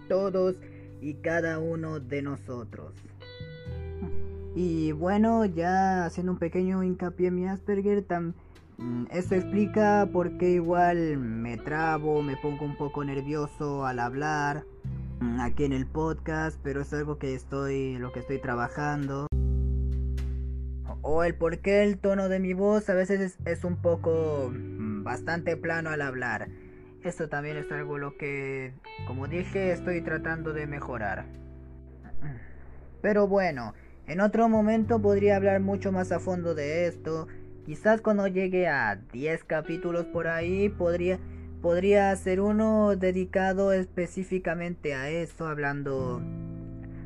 Todos y cada uno de nosotros. Y bueno, ya haciendo un pequeño hincapié en mi Asperger, mm, eso explica por qué igual me trabo, me pongo un poco nervioso al hablar mm, aquí en el podcast, pero es algo que estoy, lo que estoy trabajando o el por qué el tono de mi voz a veces es, un poco mm, bastante plano al hablar. Esto también es algo lo que, como dije, estoy tratando de mejorar. Pero bueno, en otro momento podría hablar mucho más a fondo de esto. Quizás cuando llegue a 10 capítulos por ahí podría podría hacer uno dedicado específicamente a eso, hablando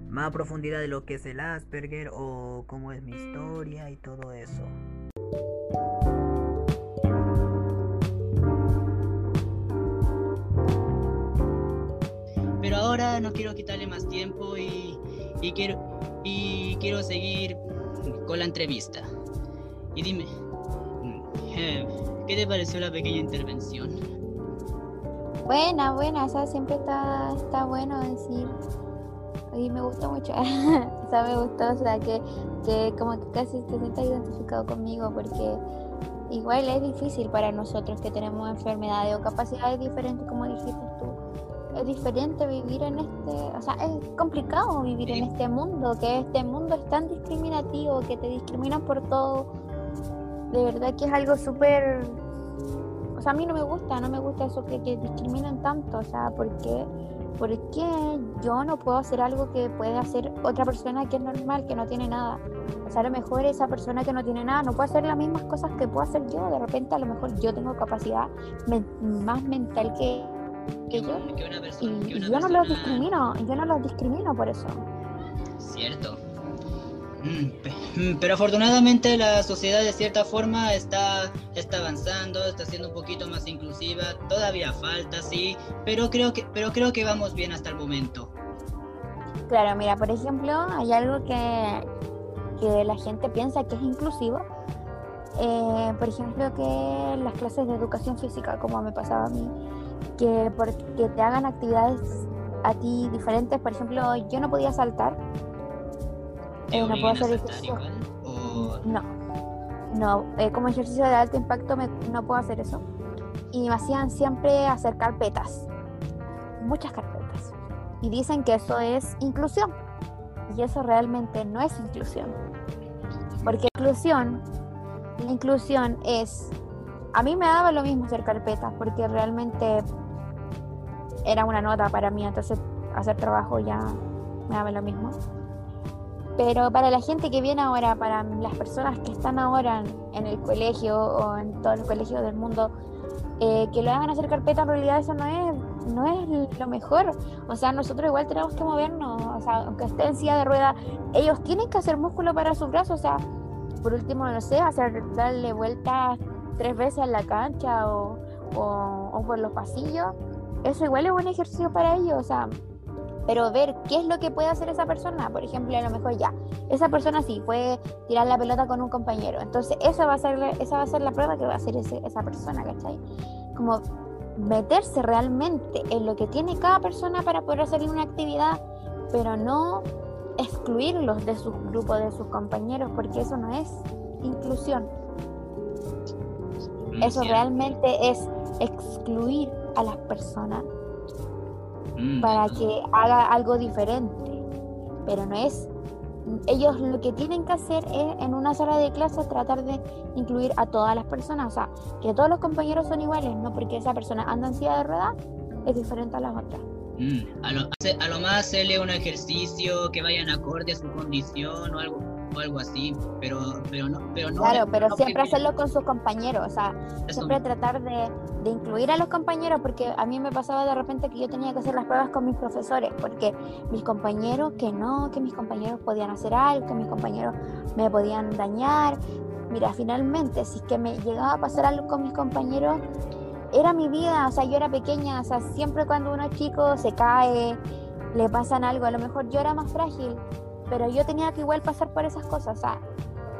más profundidad de lo que es el Asperger o cómo es mi historia y todo eso. Pero ahora no quiero quitarle más tiempo y, y quiero y quiero seguir con la entrevista. Y dime, ¿qué te pareció la pequeña intervención? Buena, buena, o sea, siempre está, está bueno decir y me gustó mucho. o sea, me gustó, o sea, que, que como que casi te sientas identificado conmigo porque igual es difícil para nosotros que tenemos enfermedades o capacidades diferentes, como dijiste. Es diferente vivir en este, o sea, es complicado vivir en este mundo, que este mundo es tan discriminativo, que te discriminan por todo. De verdad que es algo súper... O sea, a mí no me gusta, no me gusta eso que, que discriminan tanto, o sea, porque ¿por qué yo no puedo hacer algo que puede hacer otra persona que es normal, que no tiene nada? O sea, a lo mejor esa persona que no tiene nada no puede hacer las mismas cosas que puedo hacer yo. De repente, a lo mejor yo tengo capacidad más mental que, ellos. y, yo no los discrimino, yo no los discrimino por eso. Cierto. Mm, mm, pero afortunadamente la sociedad de cierta forma está, está avanzando, está siendo un poquito más inclusiva. Todavía falta, sí, pero creo que, pero creo que vamos bien hasta el momento. Claro, mira, por ejemplo, hay algo que, que la gente piensa que es inclusivo. Eh, por ejemplo, que las clases de educación física, como me pasaba a mí, que, que te hagan actividades a ti diferentes. Por ejemplo, yo no podía saltar eh, no puedo hacer ejercicio. No, no, eh, como ejercicio de alto impacto no puedo hacer eso. Y me hacían siempre hacer carpetas, muchas carpetas. Y dicen que eso es inclusión. Y eso realmente no es inclusión. Porque inclusión, la inclusión es, a mí me daba lo mismo hacer carpetas, porque realmente era una nota para mí, entonces hacer trabajo ya me daba lo mismo. Pero para la gente que viene ahora, para las personas que están ahora en el colegio o en todos los colegios del mundo, eh, que lo hagan hacer carpeta, en realidad eso no es, no es lo mejor. O sea, nosotros igual tenemos que movernos. O sea, aunque esté en silla de rueda, ellos tienen que hacer músculo para sus brazos. O sea, por último, no sé, hacer darle vueltas tres veces en la cancha o, o, o por los pasillos, eso igual es un ejercicio para ellos, o sea, pero ver qué es lo que puede hacer esa persona. Por ejemplo, a lo mejor ya, esa persona sí puede tirar la pelota con un compañero. Entonces, esa va a ser, esa va a ser la prueba que va a hacer ese- esa persona, ¿cachai? Como meterse realmente en lo que tiene cada persona para poder hacer una actividad, pero no excluirlos de su grupo, de sus compañeros, porque eso no es inclusión. Eso realmente es excluir a las personas Mm, para que haga algo diferente. Pero no es. Ellos lo que tienen que hacer es en una sala de clases tratar de incluir a todas las personas. O sea, que todos los compañeros son iguales, no porque esa persona anda en silla de ruedas es diferente a las otras. Mm, a, lo, a lo más hacerle un ejercicio que vayan acorde a su condición o algo o algo así, pero pero no pero no Claro, pero no siempre hacerlo con sus compañeros. O sea, eso siempre tratar de, de incluir a los compañeros, porque a mí me pasaba de repente que yo tenía que hacer las pruebas con mis profesores, porque mis compañeros que no, que mis compañeros podían hacer algo, que mis compañeros me podían dañar. Mira, finalmente, si es que me llegaba a pasar algo con mis compañeros, era mi vida, o sea, yo era pequeña, o sea, siempre cuando uno es chico se cae, le pasan algo, a lo mejor yo era más frágil, pero yo tenía que igual pasar por esas cosas, o sea,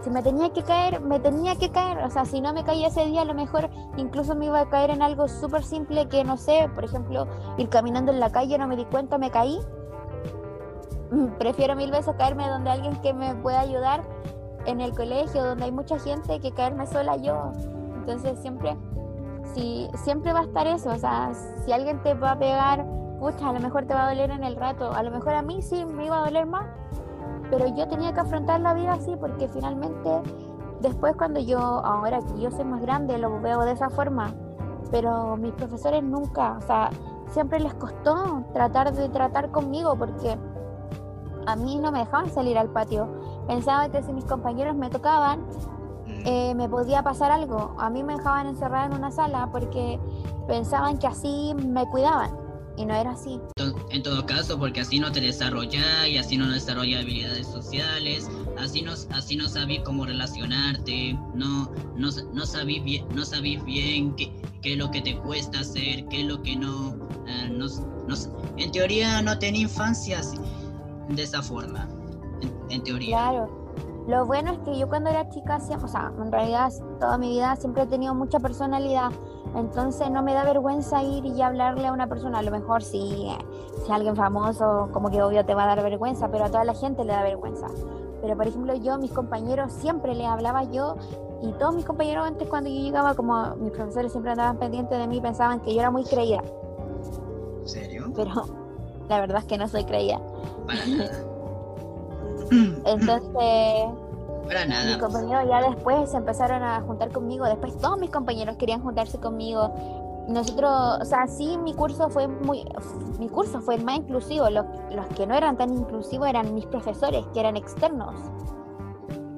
si me tenía que caer, me tenía que caer. O sea, si no me caía ese día, a lo mejor incluso me iba a caer en algo súper simple que, no sé, por ejemplo, ir caminando en la calle, no me di cuenta, me caí. Mm, Prefiero mil veces caerme donde alguien que me pueda ayudar en el colegio, donde hay mucha gente, que caerme sola yo. Entonces siempre, si, siempre va a estar eso. O sea, si alguien te va a pegar, pucha, a lo mejor te va a doler en el rato. A lo mejor a mí sí me iba a doler más pero yo tenía que afrontar la vida así porque finalmente después cuando yo, ahora que yo soy más grande, lo veo de esa forma, pero mis profesores nunca, o sea, siempre les costó tratar de tratar conmigo porque a mí no me dejaban salir al patio. Pensaba que si mis compañeros me tocaban, eh, me podía pasar algo. A mí me dejaban encerrada en una sala porque pensaban que así me cuidaban. Y no era así. En todo caso, porque así no te desarrollas y así no desarrollas habilidades sociales, así no, así no sabís cómo relacionarte, no, no, no sabís bien, no sabís bien qué, qué es lo que te cuesta hacer, qué es lo que no, eh, no, no en teoría no tenía infancia así, de esa forma, en, en teoría. Claro. Lo bueno es que yo cuando era chica, o sea, en realidad toda mi vida siempre he tenido mucha personalidad. Entonces no me da vergüenza ir y hablarle a una persona. A lo mejor si, si alguien famoso, como que obvio te va a dar vergüenza, pero a toda la gente le da vergüenza. Pero por ejemplo yo, mis compañeros siempre le hablaba yo y todos mis compañeros antes cuando yo llegaba, como mis profesores siempre andaban pendientes de mí, pensaban que yo era muy creída. ¿En serio? Pero la verdad es que no soy creída. Para nada. Mis compañeros ya después se empezaron a juntar conmigo, después todos mis compañeros querían juntarse conmigo. Nosotros, o sea, sí, mi curso fue muy, mi curso fue el más inclusivo. Los, los que no eran tan inclusivos eran mis profesores, que eran externos.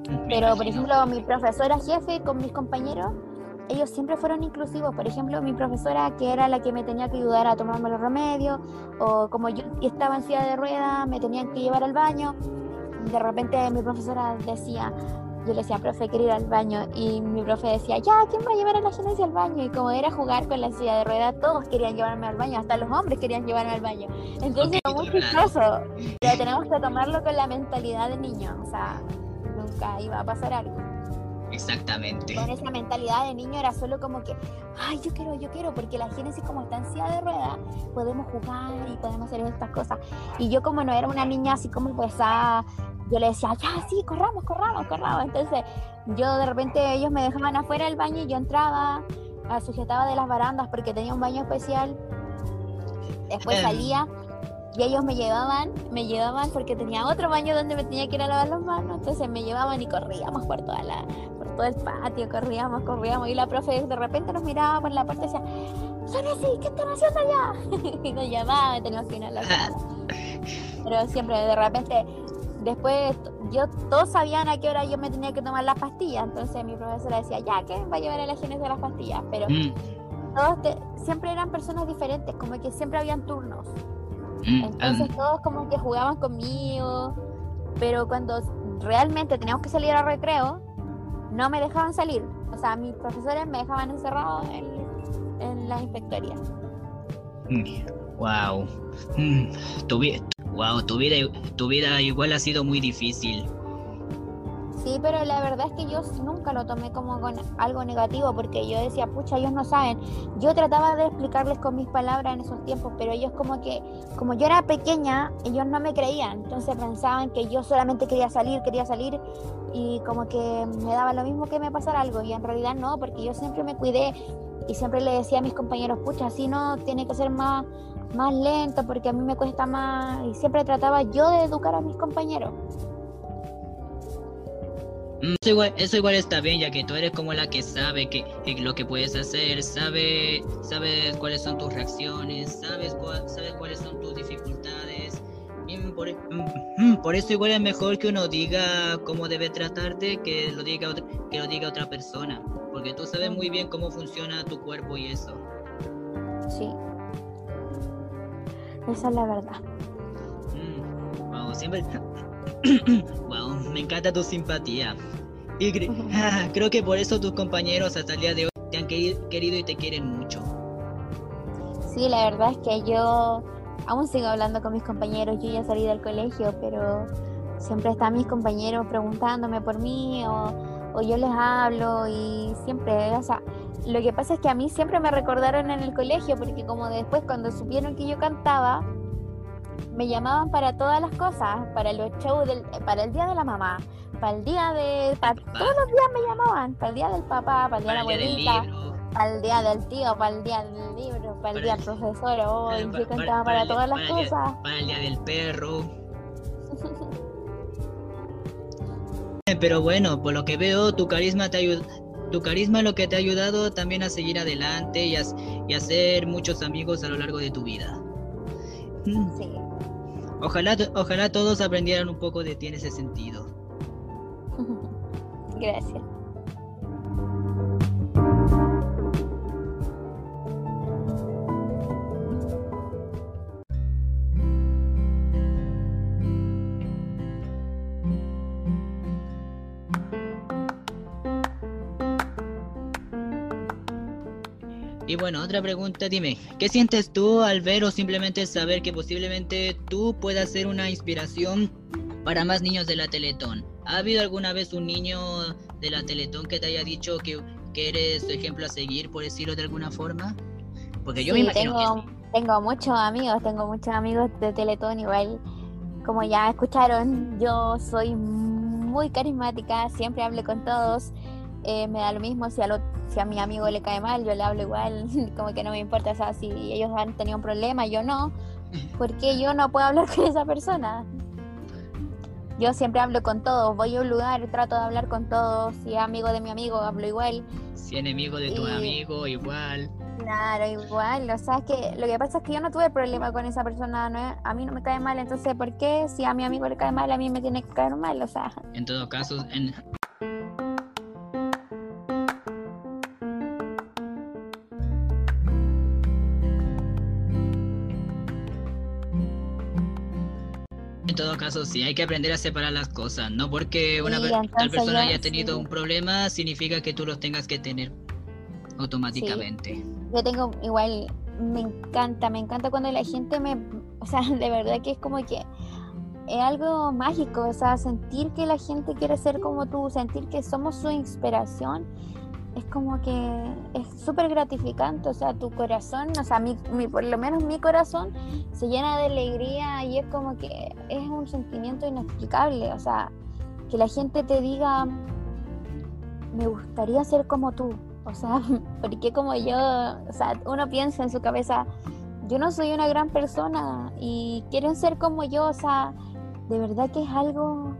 Me Pero, por ejemplo, mi profesora jefe con mis compañeros, ellos siempre fueron inclusivos. Por ejemplo, mi profesora, que era la que me tenía que ayudar a tomarme los remedios, o como yo estaba en silla de ruedas, me tenían que llevar al baño. De repente mi profesora decía, yo le decía, profe, quiero ir al baño. Y mi profe decía, ya, ¿quién va a llevar a la genesia al baño? Y como era jugar con la silla de ruedas, todos querían llevarme al baño, hasta los hombres querían llevarme al baño. Entonces, Ok, fue muy chistoso. Pero tenemos que tomarlo con la mentalidad de niño. O sea, nunca iba a pasar algo. Exactamente. Con esa mentalidad de niño era solo como que, ay, yo quiero, yo quiero, porque la Génesis como está en silla de ruedas, podemos jugar y podemos hacer estas cosas. Y yo como no era una niña así como pesada, yo le decía, ya, sí, corramos, corramos, corramos. Entonces yo de repente ellos me dejaban afuera del baño y yo entraba, sujetaba de las barandas porque tenía un baño especial. Después Em. salía y ellos me llevaban, me llevaban porque tenía otro baño donde me tenía que ir a lavar las manos, entonces me llevaban y corríamos por toda la, todo el patio, corríamos, corríamos, y la profe de repente nos miraba por la puerta y decía, son así, ¿qué están haciendo allá? y nos llamaba, y teníamos que ir a la sala. Pero siempre, de repente, después yo, todos sabían a qué hora yo me tenía que tomar las pastillas, entonces mi profesora decía, ya, ¿qué? Va a llevar a la genes de las pastillas, pero Mm, todos te- siempre eran personas diferentes, como que siempre habían turnos. mm, Entonces ah, todos como que jugaban conmigo, pero cuando realmente teníamos que salir a recreo, no me dejaban salir. O sea, mis profesores me dejaban encerrado en, en la inspectoría. Wow. Mm, tu, vi- wow, tu vida, tu vida igual ha sido muy difícil. Sí, pero la verdad es que yo nunca lo tomé como con algo negativo porque yo decía, pucha, ellos no saben. Yo trataba de explicarles con mis palabras en esos tiempos, pero ellos como que, como yo era pequeña, ellos no me creían. Entonces pensaban que yo solamente quería salir, quería salir y como que me daba lo mismo que me pasara algo. Y en realidad no, porque yo siempre me cuidé y siempre le decía a mis compañeros, pucha, así no, tiene que ser más, más lento porque a mí me cuesta más. Y siempre trataba yo de educar a mis compañeros. Mm, Eso igual, eso igual está bien, ya que tú eres como la que sabe que, que lo que puedes hacer, sabe, sabes cuáles son tus reacciones, sabes, cua- sabes cuáles son tus dificultades. Y por, e- mm, mm, por eso igual es mejor que uno diga cómo debe tratarte que lo diga otra, que lo diga otra persona, porque tú sabes muy bien cómo funciona tu cuerpo y eso. Sí. Esa es la verdad. Mm, Wow, siempre. wow, me encanta tu simpatía. Y cre- ah, creo que por eso tus compañeros hasta el día de hoy te han queri- querido y te quieren mucho. Sí, la verdad es que yo aún sigo hablando con mis compañeros. Yo ya salí del colegio, pero siempre están mis compañeros preguntándome por mí o, o yo les hablo y siempre, o sea, lo que pasa es que a mí siempre me recordaron en el colegio porque como después cuando supieron que yo cantaba, me llamaban para todas las cosas, para los shows, del, para el día de la mamá, para el día de... Para, todos los días me llamaban, para el día del papá, para el día de la abuelita para el día del tío, para el día del libro, para el día el- del profesor, oh, eh, yo para- cantaba para todas las cosas. Para el día del perro. Eh, Pero bueno, por lo que veo, tu carisma te ayuda. Tu carisma es lo que te ha ayudado también a seguir adelante y a, y a hacer muchos amigos a lo largo de tu vida. Mm. Sí. Ojalá, ojalá todos aprendieran un poco de ti en ese sentido. Gracias. Y bueno, otra pregunta, dime, ¿qué sientes tú al ver o simplemente saber que posiblemente tú puedas ser una inspiración para más niños de la Teletón? ¿Ha habido alguna vez un niño de la Teletón que te haya dicho que, que eres su ejemplo a seguir, por decirlo de alguna forma? Porque yo me Sí, imagino tengo, que tengo muchos amigos, tengo muchos amigos de Teletón igual. Como ya escucharon, yo soy muy carismática, siempre hablo con todos. Eh, me da lo mismo si a, lo- si a mi amigo le cae mal, yo le hablo igual, como que no me importa, o sea, si ellos han tenido un problema, yo no, porque yo no puedo hablar con esa persona. Yo siempre hablo con todos, voy a un lugar, trato de hablar con todos, si es amigo de mi amigo, hablo igual. Si enemigo de tu Y- amigo, igual. Claro, igual, o sea, es que lo que pasa es que yo no tuve problema con esa persona, ¿no? a mí no me cae mal, entonces, ¿por qué si a mi amigo le cae mal, a mí me tiene que caer mal? O sea, En todo caso, en... En todo caso, sí, hay que aprender a separar las cosas. No porque una Sí, per- tal persona ya, haya tenido sí. un problema, significa que tú los tengas que tener automáticamente. yo tengo igual, me encanta, me encanta cuando la gente me, o sea, de verdad que es como que es algo mágico, o sea, sentir que la gente quiere ser como tú, sentir que somos su inspiración, es como que es súper gratificante, o sea, tu corazón, o sea, mi, mi- por lo menos mi corazón se llena de alegría y es como que es un sentimiento inexplicable, o sea, que la gente te diga, me gustaría ser como tú, o sea, porque como yo, o sea, uno piensa en su cabeza, yo no soy una gran persona y quieren ser como yo, o sea, de verdad que es algo,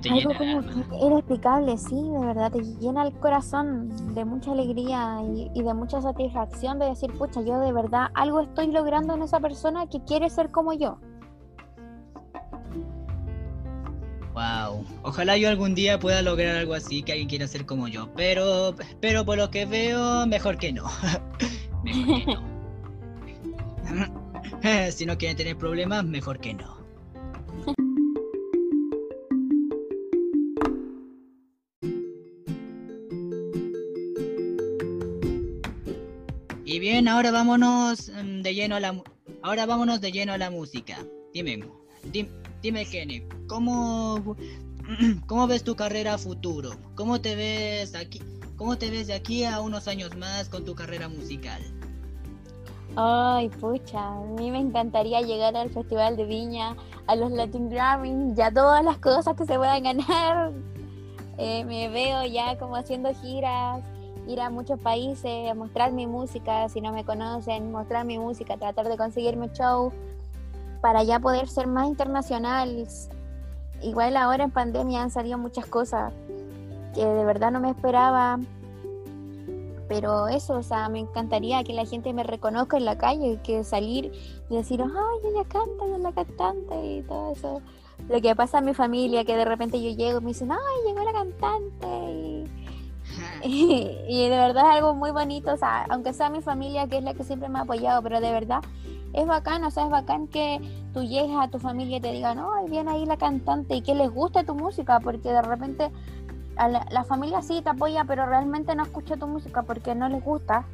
te algo llena como inexplicable, sí, de verdad, te llena el corazón de mucha alegría y, y de mucha satisfacción de decir, pucha, yo de verdad algo estoy logrando en esa persona que quiere ser como yo. Wow. Ojalá yo algún día pueda lograr algo así que alguien quiera ser como yo. Pero, pero por lo que veo, mejor que no. mejor que no. si no quieren tener problemas, mejor que no. Bien, ahora vámonos mm, de lleno a la ahora vámonos de lleno a la música. Dime, dim- dime Kenny, ¿cómo cómo ves tu carrera a futuro? ¿Cómo te ves aquí? ¿Cómo te ves de aquí a unos años más con tu carrera musical? Ay, pucha, a mí me encantaría llegar al Festival de Viña, a los Latin Grammy, ya todas las cosas que se puedan ganar. Eh, me veo ya como haciendo giras, ir a muchos países, mostrar mi música, si no me conocen, mostrar mi música, tratar de conseguirme show para ya poder ser más internacional. Igual ahora en pandemia han salido muchas cosas que de verdad no me esperaba. Pero eso, o sea, me encantaría que la gente me reconozca en la calle, que salir y decir, ay, ella canta, ella es la cantante y todo eso. Lo que pasa a mi familia, que de repente yo llego y me dicen, ay, llegó la cantante. Y, y, y de verdad es algo muy bonito, o sea, aunque sea mi familia que es la que siempre me ha apoyado, pero de verdad es bacán, o sea, es bacán que tú llegues a tu familia te digan, ay, viene ahí la cantante y que les guste tu música, porque de repente a la, la familia sí te apoya, pero realmente no escucha tu música porque no les gusta,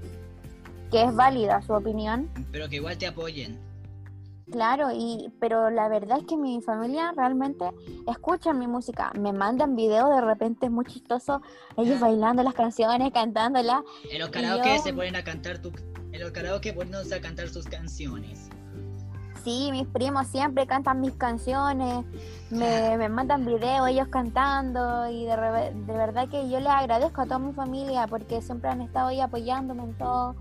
que es válida su opinión. Pero que igual te apoyen. Claro, y pero la verdad es que mi familia realmente escucha mi música, me mandan videos de repente es muy chistoso, ellos bailando las canciones, cantándolas. En los karaoke yo- se ponen a cantar tu en los karaoke ponernos a cantar sus canciones. Sí, mis primos siempre cantan mis canciones, me, me mandan videos ellos cantando y de, re- de verdad que yo les agradezco a toda mi familia porque siempre han estado ahí apoyándome en todo.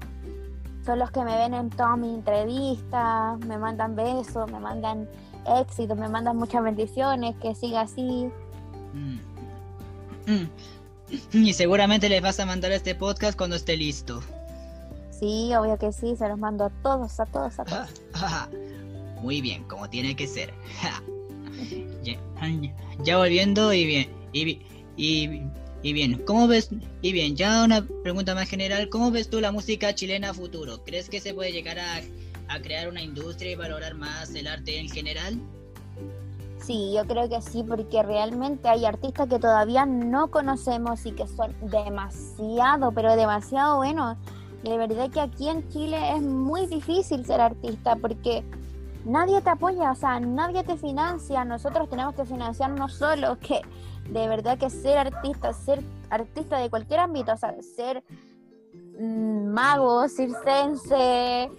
Son los que me ven en todas mis entrevistas, me mandan besos, me mandan éxitos, me mandan muchas bendiciones, que siga así. Mm. Mm. Y seguramente les vas a mandar este podcast cuando esté listo. Sí, obvio que sí, se los mando a todos, a todos, a todos. Muy bien, como tiene que ser. Ya, ya volviendo y bien, y, y, y bien, ¿cómo ves? Y bien, ya una pregunta más general, ¿cómo ves tú la música chilena futuro? ¿Crees que se puede llegar a, a crear una industria y valorar más el arte en general? Sí, yo creo que sí, porque realmente hay artistas que todavía no conocemos y que son demasiado, pero demasiado buenos. De verdad que aquí en Chile es muy difícil ser artista porque nadie te apoya, o sea, nadie te financia, nosotros tenemos que financiarnos solos, que de verdad que ser artista, ser artista de cualquier ámbito, o sea, ser mm, mago, circense,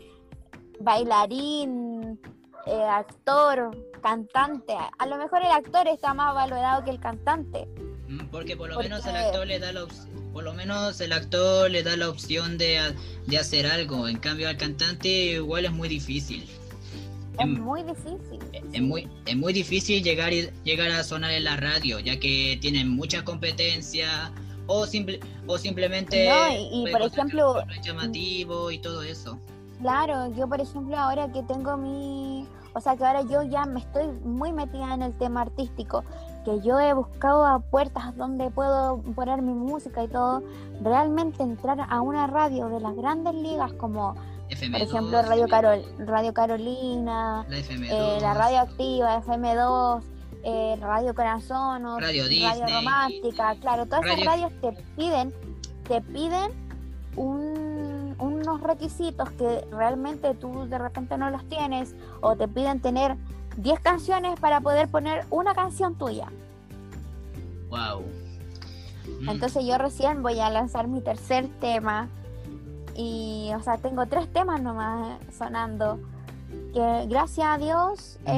bailarín, eh, actor, cantante. A lo mejor el actor está más valorado que el cantante. Mm, Porque por lo Porque- menos el actor le da la por lo menos el actor le da la opción de, de hacer algo. En cambio al cantante igual es muy difícil. Es Em, muy difícil. Es muy, es muy difícil llegar y, llegar a sonar en la radio, ya que tienen mucha competencia o simple o simplemente No, y- por ejemplo, llamativo y todo eso. Claro, yo por ejemplo ahora que tengo mi, o sea que ahora yo ya me estoy muy metida en el tema artístico, que yo he buscado a puertas donde puedo poner mi música y todo, realmente entrar a una radio de las grandes ligas como FM2, por ejemplo Radio Carol, Radio Carolina, la FM2, eh, la radio activa, FM2, eh, Radio Corazón, o Radio Disney. Romántica, claro, todas Radio- esas radios te piden, te piden un- unos requisitos que realmente tú de repente no los tienes, o te piden tener 10 canciones para poder poner una canción tuya. Wow. Mm, Entonces yo recién voy a lanzar mi tercer tema y, o sea, tengo tres temas nomás sonando. Que gracias a Dios Mm,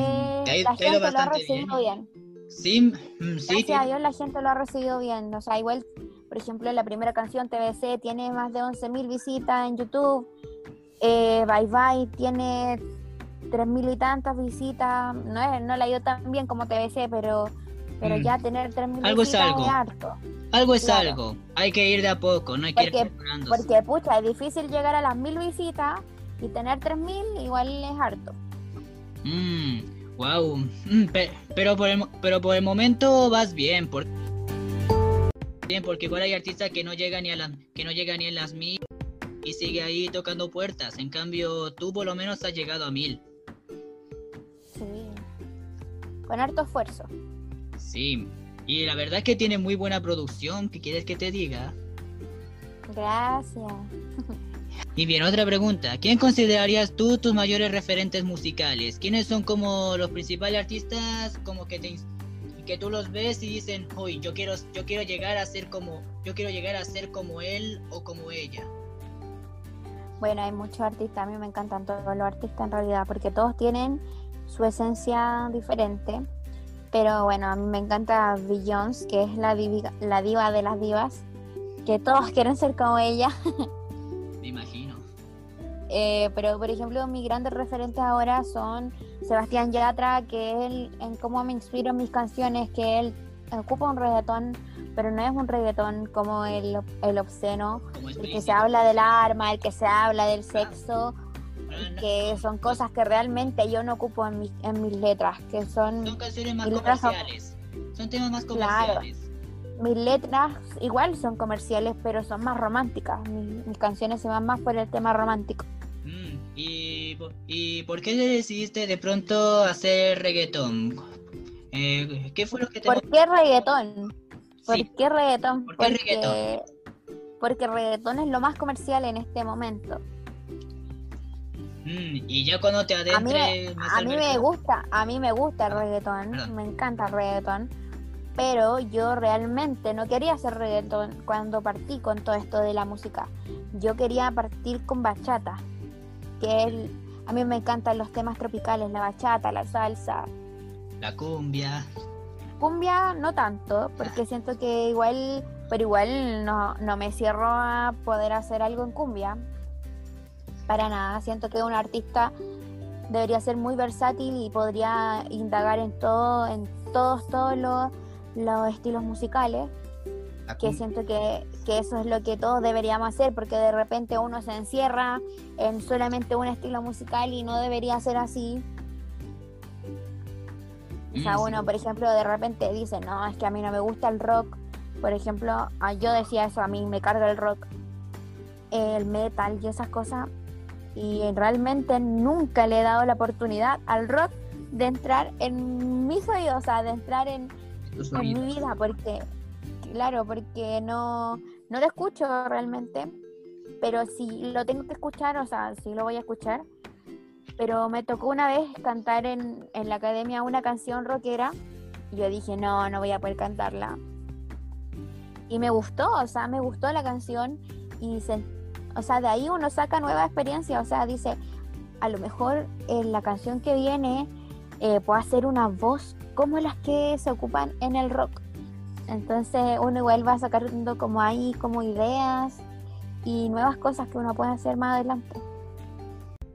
eh, la gente lo ha recibido bien. bien. sí, mm, sí, Gracias a Dios la gente lo ha recibido bien. O sea, igual, por ejemplo, la primera canción TBC tiene más de 11.000 visitas en YouTube. Eh, Bye Bye tiene 3.000 y tantas visitas. No, es, no le ha ido tan bien como TBC, pero, pero Mm. ya tener 3.000 Algo es algo. es harto. algo es claro. algo. Hay que ir de a poco, no hay que Porque- ir preparándose. Porque, pucha, es difícil llegar a las 1.000 visitas y tener 3.000 igual es harto. Mm, wow. Mm, pe- pero por el pero por el momento vas bien, por- bien porque igual hay artistas que no llegan ni a la, que no llegan ni en las mil y sigue ahí tocando puertas. En cambio, tú por lo menos has llegado a mil. Sí. Con harto esfuerzo. Sí. Y la verdad es que tiene muy buena producción. ¿Qué quieres que te diga? Gracias. Y bien, otra pregunta. ¿Quién considerarías tú tus mayores referentes musicales? ¿Quiénes son como los principales artistas como que te que tú los ves y dicen, "Uy, yo quiero yo quiero llegar a ser como yo quiero llegar a ser como él o como ella"? Bueno, hay muchos artistas, a mí me encantan todos los artistas en realidad, porque todos tienen su esencia diferente. Pero bueno, a mí me encanta Beyoncé, que es la, divi- la diva de las divas, que todos quieren ser como ella. Me imagino. Eh, pero por ejemplo, mis grandes referentes ahora son Sebastián Yatra, que él, en cómo me inspiro mis canciones, que él ocupa un reggaetón, pero no es un reggaetón como el, el obsceno, Como el que se habla del arma, el que se habla del sexo, Ah, no, que son cosas que realmente yo no ocupo en mis, en mis letras, que son son canciones más y son- comerciales. Son temas más Claro. comerciales. mis letras igual son comerciales, pero son más románticas. Mis, mis canciones se van más por el tema romántico. Mm, ¿Y, ¿Y por qué decidiste de pronto hacer reggaetón? Eh, ¿Qué fue lo que te ¿Por qué reggaetón? ¿Por Sí. qué reggaetón? ¿Por qué porque, reggaetón? porque reggaetón es lo más comercial en este momento. Mm, y ya cuando te A mí, adentres me, más a mí me gusta, a mí me gusta el reggaetón, Perdón. me encanta el reggaetón, pero yo realmente no quería hacer reggaetón cuando partí con todo esto de la música. Yo quería partir con bachata, que es, a mí me encantan los temas tropicales, la bachata, la salsa. La cumbia. Cumbia no tanto, porque siento que igual, pero igual no, no me cierro a poder hacer algo en cumbia. Para nada, siento que un artista debería ser muy versátil y podría indagar en todo, en todos, todos los, los estilos musicales, La que siento que, que eso es lo que todos deberíamos hacer, porque de repente uno se encierra en solamente un estilo musical y no debería ser así. O sea, Mm, uno, por ejemplo, de repente dice, no, es que a mí no me gusta el rock. Por ejemplo, ah, yo decía eso, a mí me carga el rock, el metal y esas cosas. Y realmente nunca le he dado la oportunidad al rock de entrar en mis oídos, o sea, de entrar en, en mi vida, porque, claro, porque no, no lo escucho realmente, pero si lo tengo que escuchar, o sea, sí lo voy a escuchar, pero me tocó una vez cantar en, en la academia una canción rockera, y yo dije, no, no voy a poder cantarla. Y me gustó, o sea, me gustó la canción, y se, o sea, de ahí uno saca nueva experiencia, o sea, dice, a lo mejor en la canción que viene eh, puedo hacer una voz como las que se ocupan en el rock. Entonces uno igual va sacando como ahí como ideas y nuevas cosas que uno puede hacer más adelante.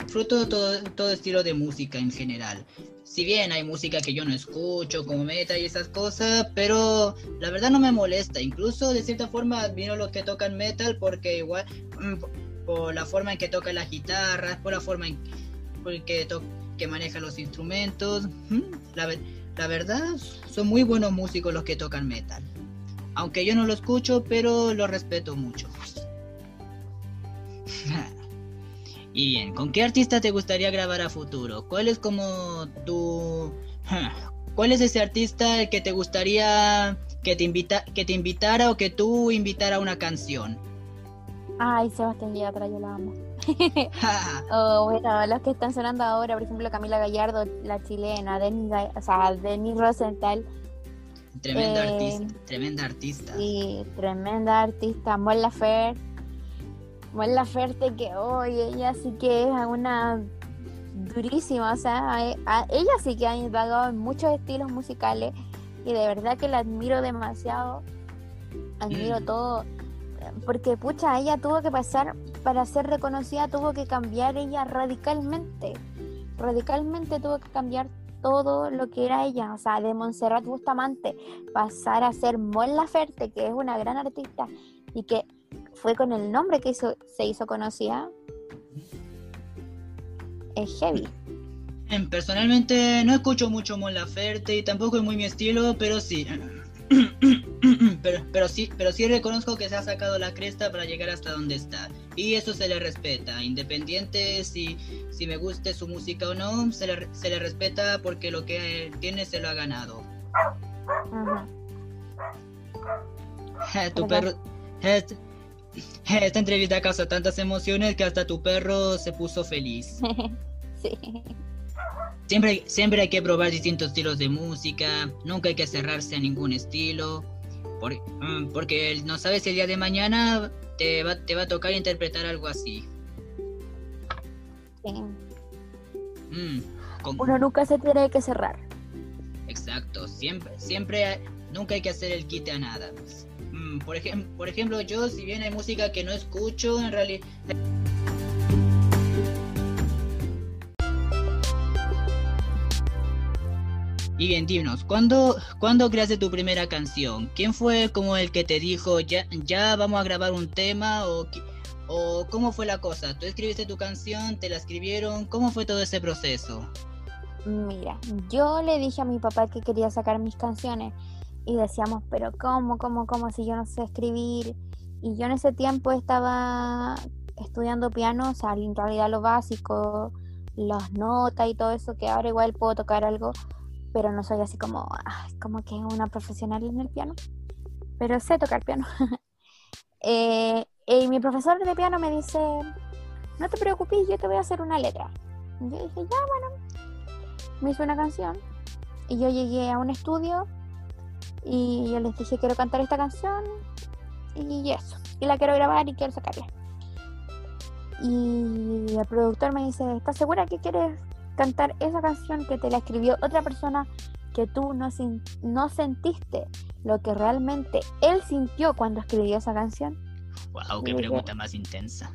Disfruto todo, todo estilo de música en general. Si bien hay música que yo no escucho, como metal y esas cosas, pero la verdad no me molesta. Incluso de cierta forma admiro los que tocan metal porque igual mm, por- la forma en que tocan las guitarras, por la forma en que, que manejan los instrumentos. mm, La, la verdad son muy buenos músicos los que tocan metal. Aunque yo no lo escucho, pero lo respeto mucho. Y bien, ¿con qué artista te gustaría grabar a futuro? ¿Cuál es como tu... ¿Cuál es ese artista el que te gustaría que te, invita... que te invitara o que tú invitara a una canción? Ay, Sebastián Yatra, yo la amo. O bueno, los que están sonando ahora, por ejemplo, Camila Gallardo, la chilena, Denis, o sea, Denis Rosenthal, tremenda Eh, artista, tremenda artista. y tremenda artista, Mon Laferte. Mon Laferte que hoy ella sí que es una durísima, o sea, a- ella sí que ha indagado en muchos estilos musicales y de verdad que la admiro demasiado. Admiro Mm. todo, porque pucha, ella tuvo que pasar para ser reconocida, tuvo que cambiar ella radicalmente. Radicalmente tuvo que cambiar todo lo que era ella, o sea, de Montserrat Bustamante pasar a ser Mon Laferte, que es una gran artista y que fue con el nombre que hizo, se hizo conocida. Es heavy. Personalmente no escucho mucho Mon Laferte y tampoco es muy mi estilo, pero sí. pero, pero sí, pero sí reconozco que se ha sacado la cresta para llegar hasta donde está. Y eso se le respeta, independiente si, si me guste su música o no, se le, se le respeta porque lo que tiene se lo ha ganado. Ajá. tu perro. Esta entrevista causa tantas emociones que hasta tu perro se puso feliz. sí. Siempre, siempre hay que probar distintos estilos de música, nunca hay que cerrarse a ningún estilo, mm, porque no sabes si el día de mañana te va, te va a tocar interpretar algo así. sí. Mm, con- Uno nunca se tiene que cerrar. Exacto, siempre, siempre, nunca hay que hacer el quite a nada. Mm, por, ejem- por ejemplo, yo, si bien hay música que no escucho, en realidad... Y bien, dinos, ¿cuándo, ¿cuándo creaste tu primera canción? ¿Quién fue como el que te dijo, ya, ya vamos a grabar un tema? ¿O, ¿O cómo fue la cosa? ¿Tú escribiste tu canción? ¿Te la escribieron? ¿Cómo fue todo ese proceso? Mira, yo le dije a mi papá que quería sacar mis canciones y decíamos, pero ¿cómo, cómo, cómo si yo no sé escribir? Y yo en ese tiempo estaba estudiando piano, o sea, en realidad lo básico, las notas y todo eso, que ahora igual puedo tocar algo, pero no soy así como, ay, como que una profesional en el piano, pero sé tocar piano. Eh, y mi profesor de piano me dice, no te preocupes, yo te voy a hacer una letra. Y yo dije, ya, bueno me hizo una canción y yo llegué a un estudio y yo les dije quiero cantar esta canción y eso y la quiero grabar y quiero sacarla y el productor me dice ¿estás segura que quieres cantar esa canción que te la escribió otra persona que tú no, sin- no sentiste lo que realmente él sintió cuando escribió esa canción Wow, qué pregunta más intensa.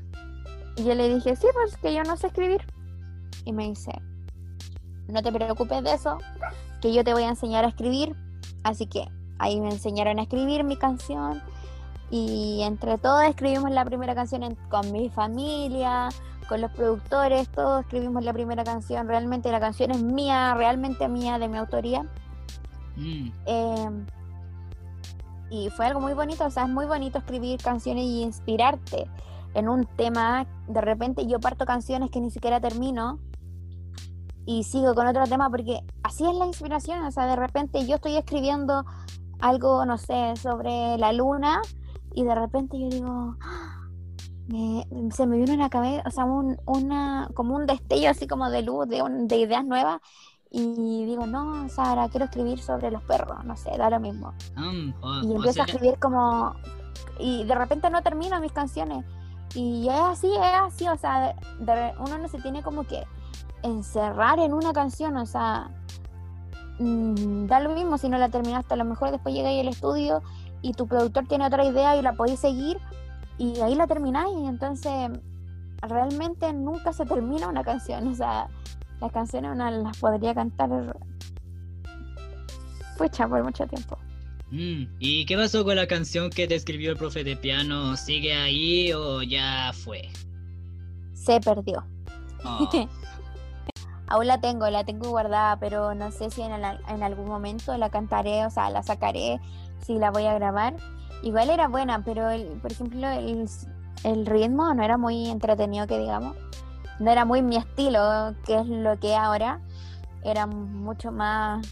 Y yo le dije, sí, pues que yo no sé escribir. Y me dice, no te preocupes de eso, que yo te voy a enseñar a escribir. Así que ahí me enseñaron a escribir mi canción. Y entre todos escribimos la primera canción en- con mi familia, con los productores, todos escribimos la primera canción. Realmente la canción es mía, realmente mía, de mi autoría. Mm, Eh, y fue algo muy bonito, o sea, es muy bonito escribir canciones y inspirarte en un tema. De repente yo parto canciones que ni siquiera termino y sigo con otro tema porque así es la inspiración, o sea, de repente yo estoy escribiendo algo, no sé, sobre la luna y de repente yo digo, "Ah", me- se me viene una cabeza, o sea, un, una, como un destello así como de luz, de, un- de ideas nuevas y digo, no, Sara, quiero escribir sobre los perros, no sé, da lo mismo. o- Y o empiezo a escribir como... Y de repente no termino mis canciones. Y es así, es así, o sea, de- de- uno no se tiene como que encerrar en una canción, o sea, mm, da lo mismo si no la terminaste, a lo mejor después llegáis al estudio y tu productor tiene otra idea y la podéis seguir y ahí la termináis, y entonces realmente nunca se termina una canción, o sea, las canciones una las podría cantar pucha por mucho tiempo. Mm, ¿Y qué pasó con la canción que te escribió el profe de piano? ¿Sigue ahí o ya fue? Se perdió. Oh, Aún la tengo, la tengo guardada, pero no sé si en, al- en algún momento la cantaré, o sea, la sacaré, si la voy a grabar. Igual era buena, pero el, por ejemplo el, el ritmo no era muy entretenido, que digamos. No era muy mi estilo, que es lo que ahora. Era mucho más...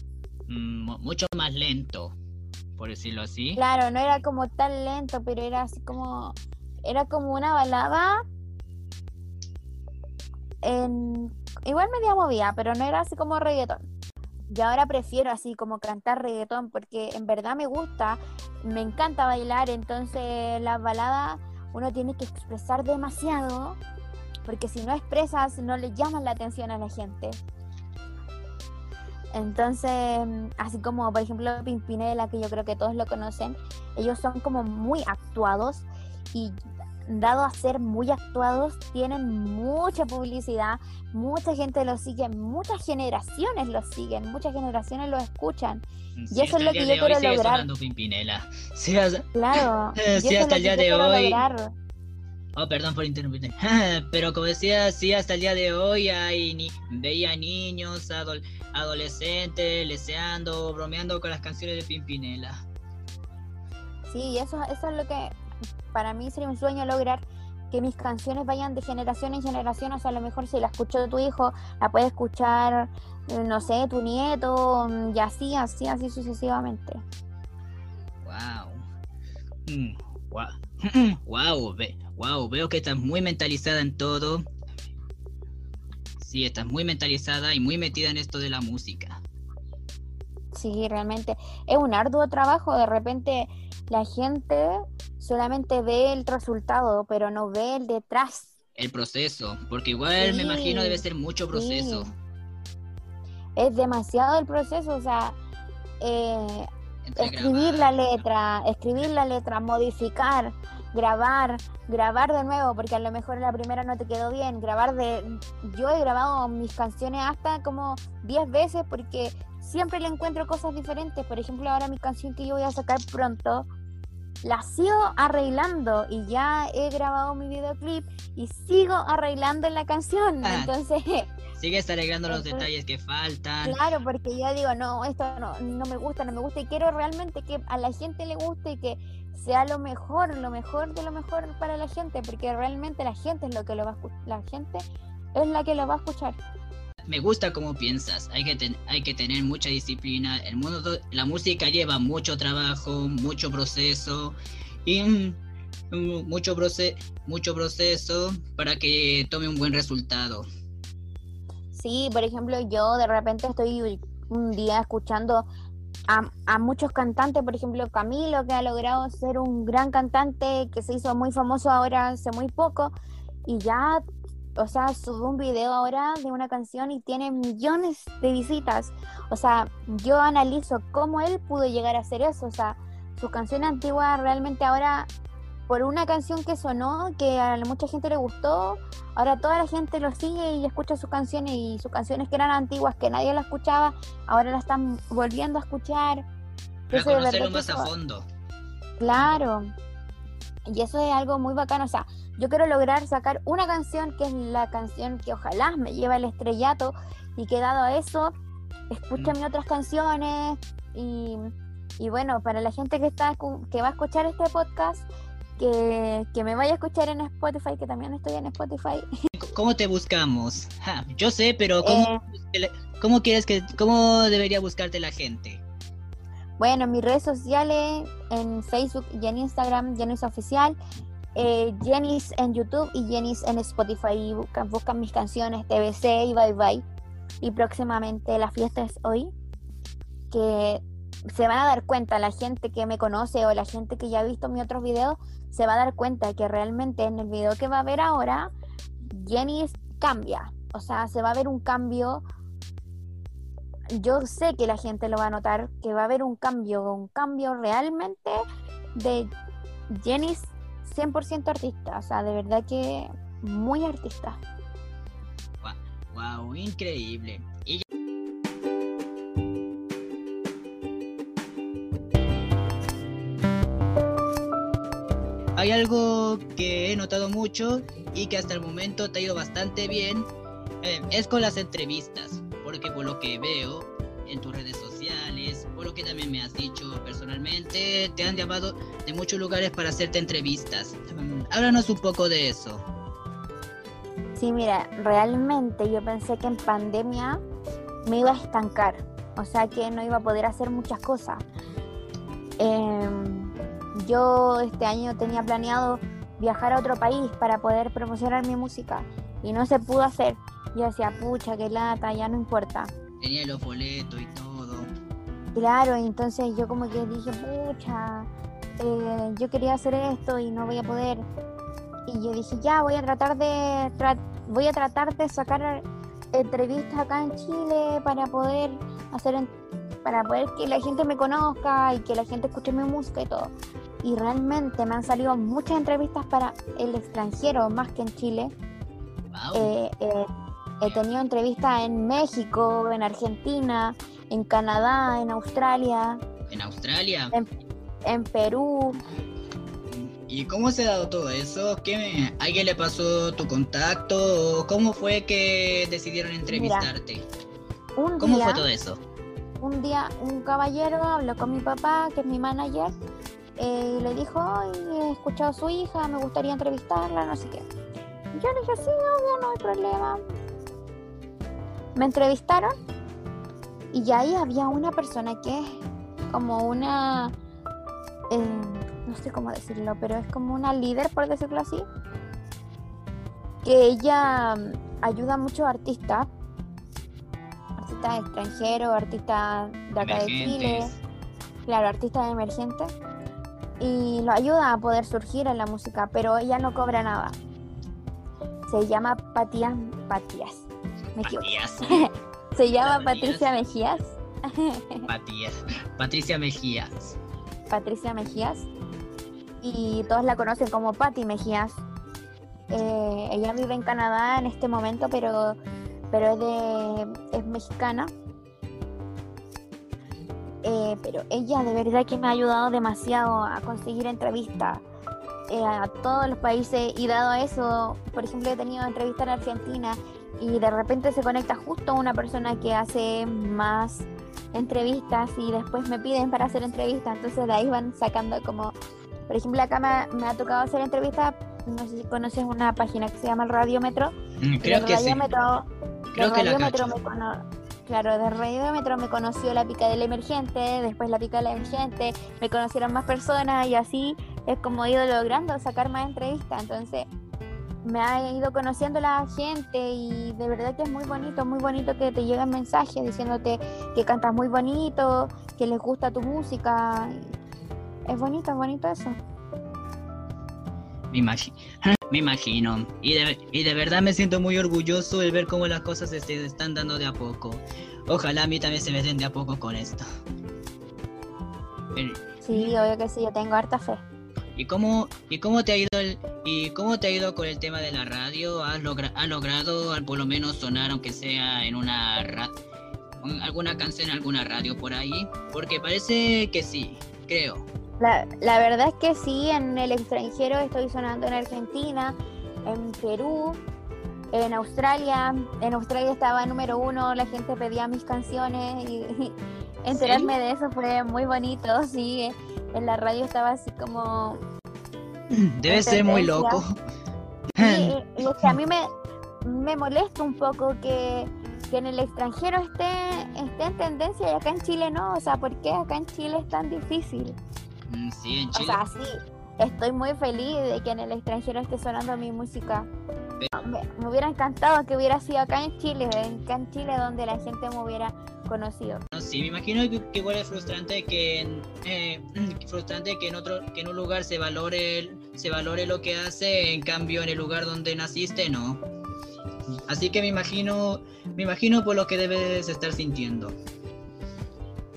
mm, mu- mucho más lento, por decirlo así. Claro, no era como tan lento, pero era así como... Era como una balada en, igual media movida, pero no era así como reggaetón. Y ahora prefiero así como cantar reggaetón porque en verdad me gusta, me encanta bailar, entonces las baladas uno tiene que expresar demasiado porque si no expresas no le llaman la atención a la gente. Entonces, así como por ejemplo Pimpinela, que yo creo que todos lo conocen, ellos son como muy actuados y dado a ser muy actuados, tienen mucha publicidad, mucha gente los sigue, muchas generaciones los siguen, muchas generaciones los escuchan. Sí, eso es lo que yo quiero sigue lograr. Pimpinela. Sí, hasta- Claro. Y sí, hasta el día de hoy. lograr. Oh, perdón por interrumpir. Pero como decía, sí, hasta el día de hoy hay ni... veía niños, adol- adolescentes, leseando, bromeando con las canciones de Pimpinela. Sí, y eso, eso es lo que para mí sería un sueño lograr que mis canciones vayan de generación en generación, o sea, a lo mejor si la escuchó tu hijo, la puede escuchar, eh, no sé, tu nieto, mm, y así, así, así sucesivamente. Wow. Mm, wow. wow, ve, wow, veo que estás muy mentalizada en todo. Sí, estás muy mentalizada y muy metida en esto de la música. Sí, realmente es un arduo trabajo. De repente la gente solamente ve el resultado, pero no ve el detrás. El proceso, porque igual me imagino debe ser mucho proceso. sí. Es demasiado el proceso, o sea, eh, escribir grabar, la letra, escribir la letra, modificar, grabar, grabar de nuevo, porque a lo mejor la primera no te quedó bien, grabar de... Yo he grabado mis canciones hasta como 10 veces porque siempre le encuentro cosas diferentes. Por ejemplo, ahora mi canción que yo voy a sacar pronto, la sigo arreglando y ya he grabado mi videoclip y sigo arreglando la canción. Ah. Entonces... Sigues arreglando los Entonces, detalles que faltan. Claro, porque yo digo, no, esto no, no me gusta, no me gusta y quiero realmente que a la gente le guste y que sea lo mejor, lo mejor de lo mejor para la gente, porque realmente la gente es lo que lo va a escuchar, la gente es la que lo va a escuchar. Me gusta cómo piensas. Hay que, ten- hay que tener mucha disciplina. El mundo, la música lleva mucho trabajo, mucho proceso y mm, mucho, proce- mucho proceso para que tome un buen resultado. Sí, por ejemplo, yo de repente estoy un día escuchando a, a muchos cantantes, por ejemplo, Camilo, que ha logrado ser un gran cantante, que se hizo muy famoso ahora hace muy poco, y ya, o sea, sube un video ahora de una canción y tiene millones de visitas. O sea, yo analizo cómo él pudo llegar a hacer eso, o sea, sus canciones antiguas realmente ahora, por una canción que sonó, que a mucha gente le gustó, Ahora toda la gente lo sigue y escucha sus canciones y sus canciones que eran antiguas, que nadie las escuchaba, ahora las están volviendo a escuchar. Para conocerlo más a fondo. Claro. Y eso es algo muy bacano. O sea, yo quiero lograr sacar una canción que es la canción que ojalá me lleve al estrellato y que dado a eso, escuche mis otras canciones y, y bueno, para la gente que está que va a escuchar este podcast, que, que me vaya a escuchar en Spotify, que también estoy en Spotify. ¿Cómo te buscamos? Ja, yo sé, pero ¿cómo, Eh, ¿cómo quieres que, cómo debería buscarte la gente? Bueno, en mis redes sociales, en Facebook y en Instagram, Jenis Oficial, eh, Jenis en YouTube y Jenis en Spotify. Y buscan, mis canciones TBC y Bye Bye. Y próximamente la fiesta es hoy. Que se van a dar cuenta, la gente que me conoce o la gente que ya ha visto mis otros videos, se va a dar cuenta que realmente en el video que va a ver ahora, Jenis cambia. O sea, se va a ver un cambio yo sé que la gente lo va a notar, que va a haber un cambio, un cambio realmente de Jenis 100% artista, o sea, de verdad que muy artista. Wow, increíble. Hay algo que he notado mucho y que hasta el momento te ha ido bastante bien, eh, es con las entrevistas, porque por lo que veo en tus redes sociales, por lo que también me has dicho te han llamado de muchos lugares para hacerte entrevistas. Mm, Háblanos un poco de eso. Sí, mira, realmente yo pensé que en pandemia me iba a estancar, o sea que no iba a poder hacer muchas cosas. Em, yo este año tenía planeado viajar a otro país para poder promocionar mi música y no se pudo hacer. Yo decía, pucha, qué lata, ya no importa. Tenía los boletos y todo. Claro, entonces yo como que dije, pucha, eh, yo quería hacer esto y no voy a poder. Y yo dije, ya, voy a tratar de tra- voy a tratar de sacar entrevistas acá en Chile para poder hacer para poder que la gente me conozca y que la gente escuche mi música y todo. Y realmente me han salido muchas entrevistas para el extranjero más que en Chile. Wow. Eh, eh, he tenido entrevistas en México, en Argentina, en Canadá, en Australia, en Australia. en Perú. ¿Y cómo se ha dado todo eso? ¿Qué ¿Alguien le pasó tu contacto? ¿O ¿Cómo fue que decidieron entrevistarte? Un ¿Cómo día, fue todo eso? un día un caballero habló con mi papá, que es mi manager, eh, y le dijo, "Ay, he escuchado a su hija, me gustaría entrevistarla, no sé qué. Yo le dije, sí, obvio, no hay problema. Me entrevistaron y ahí había una persona que es como una... eh, no sé cómo decirlo, pero es como una líder, por decirlo así, que ella mm, ayuda a muchos artistas, artistas extranjeros, artistas de acá de Chile, claro, artistas emergentes, y lo ayuda a poder surgir en la música, pero ella no cobra nada. Se llama Patías, Patías, me equivoqué. Se llama. Patricia Mejías. Patías. Patricia Mejías. Patricia Mejías y todos la conocen como Patti Mejías. Eh, ella vive en Canadá en este momento, pero, pero es, de, es mexicana. Eh, pero ella de verdad que me ha ayudado demasiado a conseguir entrevistas eh, a todos los países y dado eso, por ejemplo, he tenido entrevistas en Argentina y de repente se conecta justo una persona que hace más entrevistas y después me piden para hacer entrevistas, entonces de ahí van sacando como, por ejemplo, acá me, me ha tocado hacer entrevistas, no sé si conoces una página que se llama el Radiómetro. Mm, Creo que sí. Creo que la Radiómetro cacho. me cono- Claro, de Radiómetro me conoció la pica del emergente, después la pica del emergente, me conocieron más personas y así es como he ido logrando sacar más entrevistas. Entonces me ha ido conociendo la gente y de verdad que es muy bonito, muy bonito que te lleguen mensajes diciéndote que cantas muy bonito, que les gusta tu música. Es bonito, es bonito eso. Me, imagi- me imagino. Y de, y de verdad me siento muy orgulloso de ver cómo las cosas se están dando de a poco. Ojalá a mí también se me den de a poco con esto. Sí, obvio que sí, yo tengo harta fe. ¿Y cómo, y cómo te ha ido el, y cómo te ha ido con el tema de la radio? ¿Has, logra- has logrado al- por lo menos sonar aunque sea en una ra- un- alguna canción en alguna radio por ahí? Porque parece que sí, creo. La, la verdad es que sí, en el extranjero estoy sonando en Argentina, en Perú, en Australia. En Australia estaba número uno, la gente pedía mis canciones y, y enterarme de eso fue muy bonito. Sí, en la radio estaba así como... Debe ser muy loco. Y, y es que a mí me, me molesta un poco que, que en el extranjero esté, esté en tendencia y acá en Chile no. O sea, ¿por qué acá en Chile es tan difícil? Mm, Sí, en O Chile. sea, sí, estoy muy feliz de que en el extranjero esté sonando mi música. Me, me hubiera encantado que hubiera sido acá en Chile, acá en Chile donde la gente me hubiera conocido. Sí, me imagino que, que igual es frustrante que en, eh, frustrante que en otro que en un lugar se valore el- se valore lo que hace, en cambio en el lugar donde naciste no. Así que me imagino me imagino por lo que debes estar sintiendo.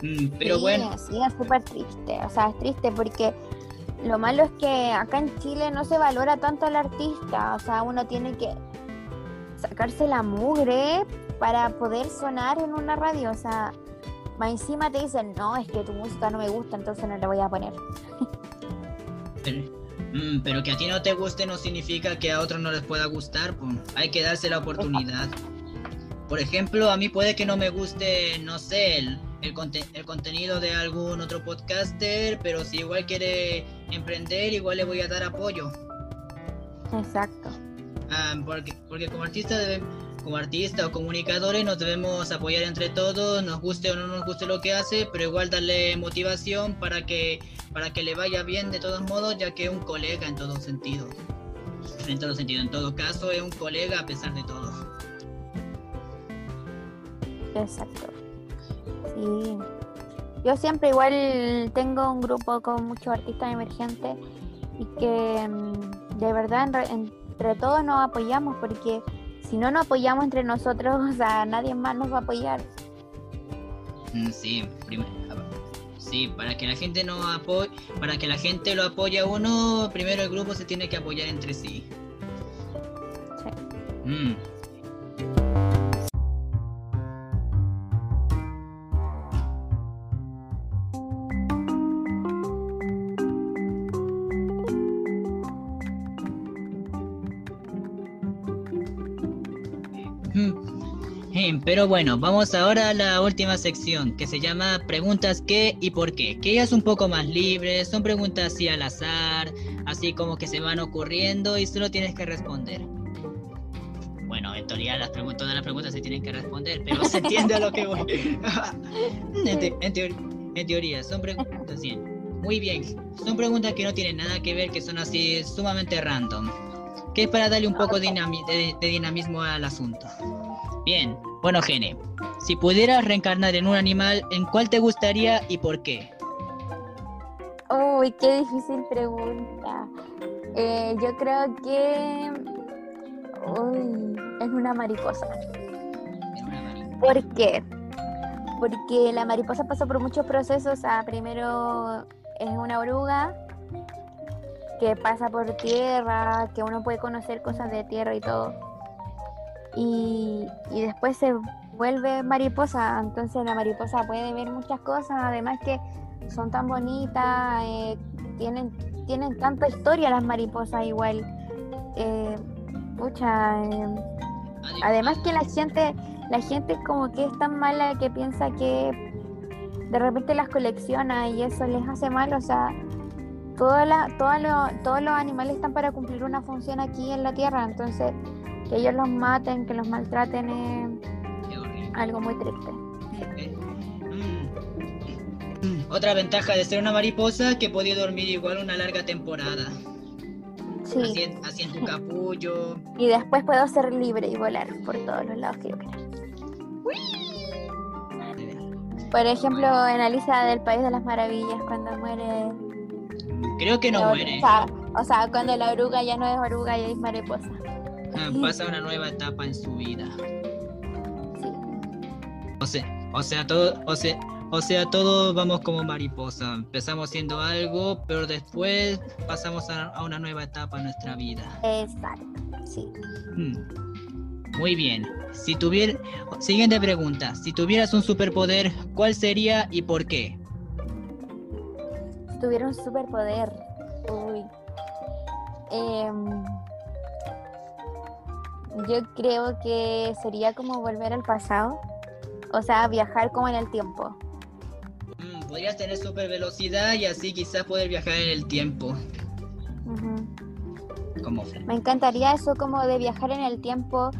Mm, pero Sí, bueno, Sí, es súper triste. O sea, es triste porque lo malo es que acá en Chile no se valora tanto al artista. O sea, uno tiene que sacarse la mugre para poder sonar en una radio. O sea, más encima te dicen, no, es que tu música no me gusta, entonces no la voy a poner. pero, mm, pero que a ti no te guste no significa que a otros no les pueda gustar, pues, hay que darse la oportunidad. Por ejemplo, a mí puede que no me guste, no sé, el, el, conte- el contenido de algún otro podcaster, pero si igual quiere emprender, igual le voy a dar apoyo. Exacto. Ah, porque, porque como artista debe- como artista o comunicadores nos debemos apoyar entre todos, nos guste o no nos guste lo que hace, pero igual darle motivación para que, para que le vaya bien de todos modos, ya que es un colega en todo sentido. En todo sentido, en todo caso es un colega a pesar de todo. Exacto. Sí. Yo siempre igual tengo un grupo con muchos artistas emergentes y que mm, de verdad en re- entre todos nos apoyamos porque si no nos apoyamos entre nosotros, o sea, nadie más nos va a apoyar. Mm, Sí, prim- sí, para que la gente no apoye, para que la gente lo apoye a uno, primero el grupo se tiene que apoyar entre sí. Sí. Mm. Pero bueno, vamos ahora a la última sección que se llama Preguntas qué y por qué. Que ya es un poco más libre, son preguntas así al azar, así como que se van ocurriendo y solo tienes que responder. Bueno, en teoría las todas las preguntas se tienen que responder, pero se entiende a lo que voy. en, te- en teor- en teoría, son preguntas bien. Muy bien. Son preguntas que no tienen nada que ver, que son así sumamente random. Que es para darle un poco de, dinami- de- de dinamismo al asunto. Bien. Bueno, Gene. Si pudieras reencarnar en un animal, ¿en cuál te gustaría y por qué? Uy, qué difícil pregunta. Eh, yo creo que. Uy, es una mariposa. En una mariposa. ¿Por qué? Porque la mariposa pasa por muchos procesos. O sea, primero es una oruga que pasa por tierra, que uno puede conocer cosas de tierra y todo. Y, y después se vuelve mariposa. Entonces la mariposa puede ver muchas cosas. Además que son tan bonitas, eh, tienen, tienen tanta historia las mariposas igual. Eh, pucha, eh, Además que la gente, la gente como que es tan mala que piensa que de repente las colecciona y eso les hace mal, o sea, toda la, toda lo- todos los animales están para cumplir una función aquí en la tierra, entonces que ellos los maten, que los maltraten es algo muy triste. Mm. Otra ventaja de ser una mariposa que podía dormir igual una larga temporada. Así, Sí, en- así en tu capullo. y después puedo ser libre y volar por todos los lados que yo quiera. Por ejemplo, en Alicia del País de las Maravillas, cuando muere Creo que no muere. O sea, o sea, cuando la oruga ya no es oruga y es mariposa. Pasa una nueva etapa en su vida. Sí. O sea, o sea, todo, o sea, o sea, todos vamos como mariposa. Empezamos siendo algo, pero después pasamos a, a una nueva etapa en nuestra vida. Exacto. Sí. Hmm. Muy bien. Si tuviera, siguiente pregunta. Si tuvieras un superpoder, ¿cuál sería y por qué? Si tuviera un superpoder. Uy. Em, yo creo que sería como volver al pasado. O sea, viajar como en el tiempo. Mm, podrías tener super velocidad y así quizás poder viajar en el tiempo. Como Me encantaría eso como de viajar en el tiempo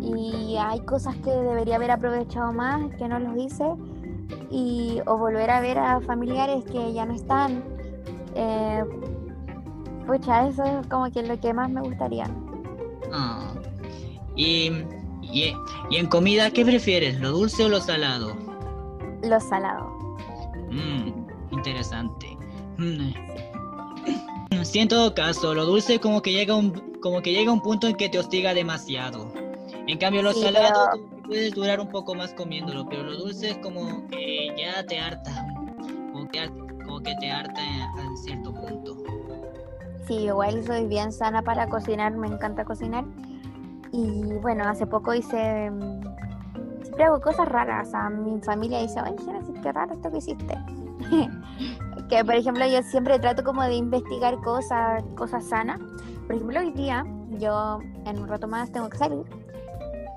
y hay cosas que debería haber aprovechado más, que no los hice, y, o volver a ver a familiares que ya no están. Eh, pucha, eso es como que lo que más me gustaría. Ah. Y, y, y en comida, ¿qué prefieres? ¿Lo dulce o lo salado? Lo salado. Mm, interesante. Mm. Sí, en todo caso, lo dulce como que llega un, como que llega un punto en que te hostiga demasiado. En cambio, lo Sí, salado pero- puedes durar un poco más comiéndolo, pero lo dulce es como que ya te harta, como que, como que te harta en cierto punto. Sí, igual soy bien sana para cocinar, me encanta cocinar. Y bueno, hace poco hice. mm, Siempre hago cosas raras. O sea, mi familia dice, oye, Genesis, qué raro esto que hiciste. que por ejemplo, yo siempre trato como de investigar cosas, cosas sanas. Por ejemplo, hoy día, yo en un rato más tengo que salir.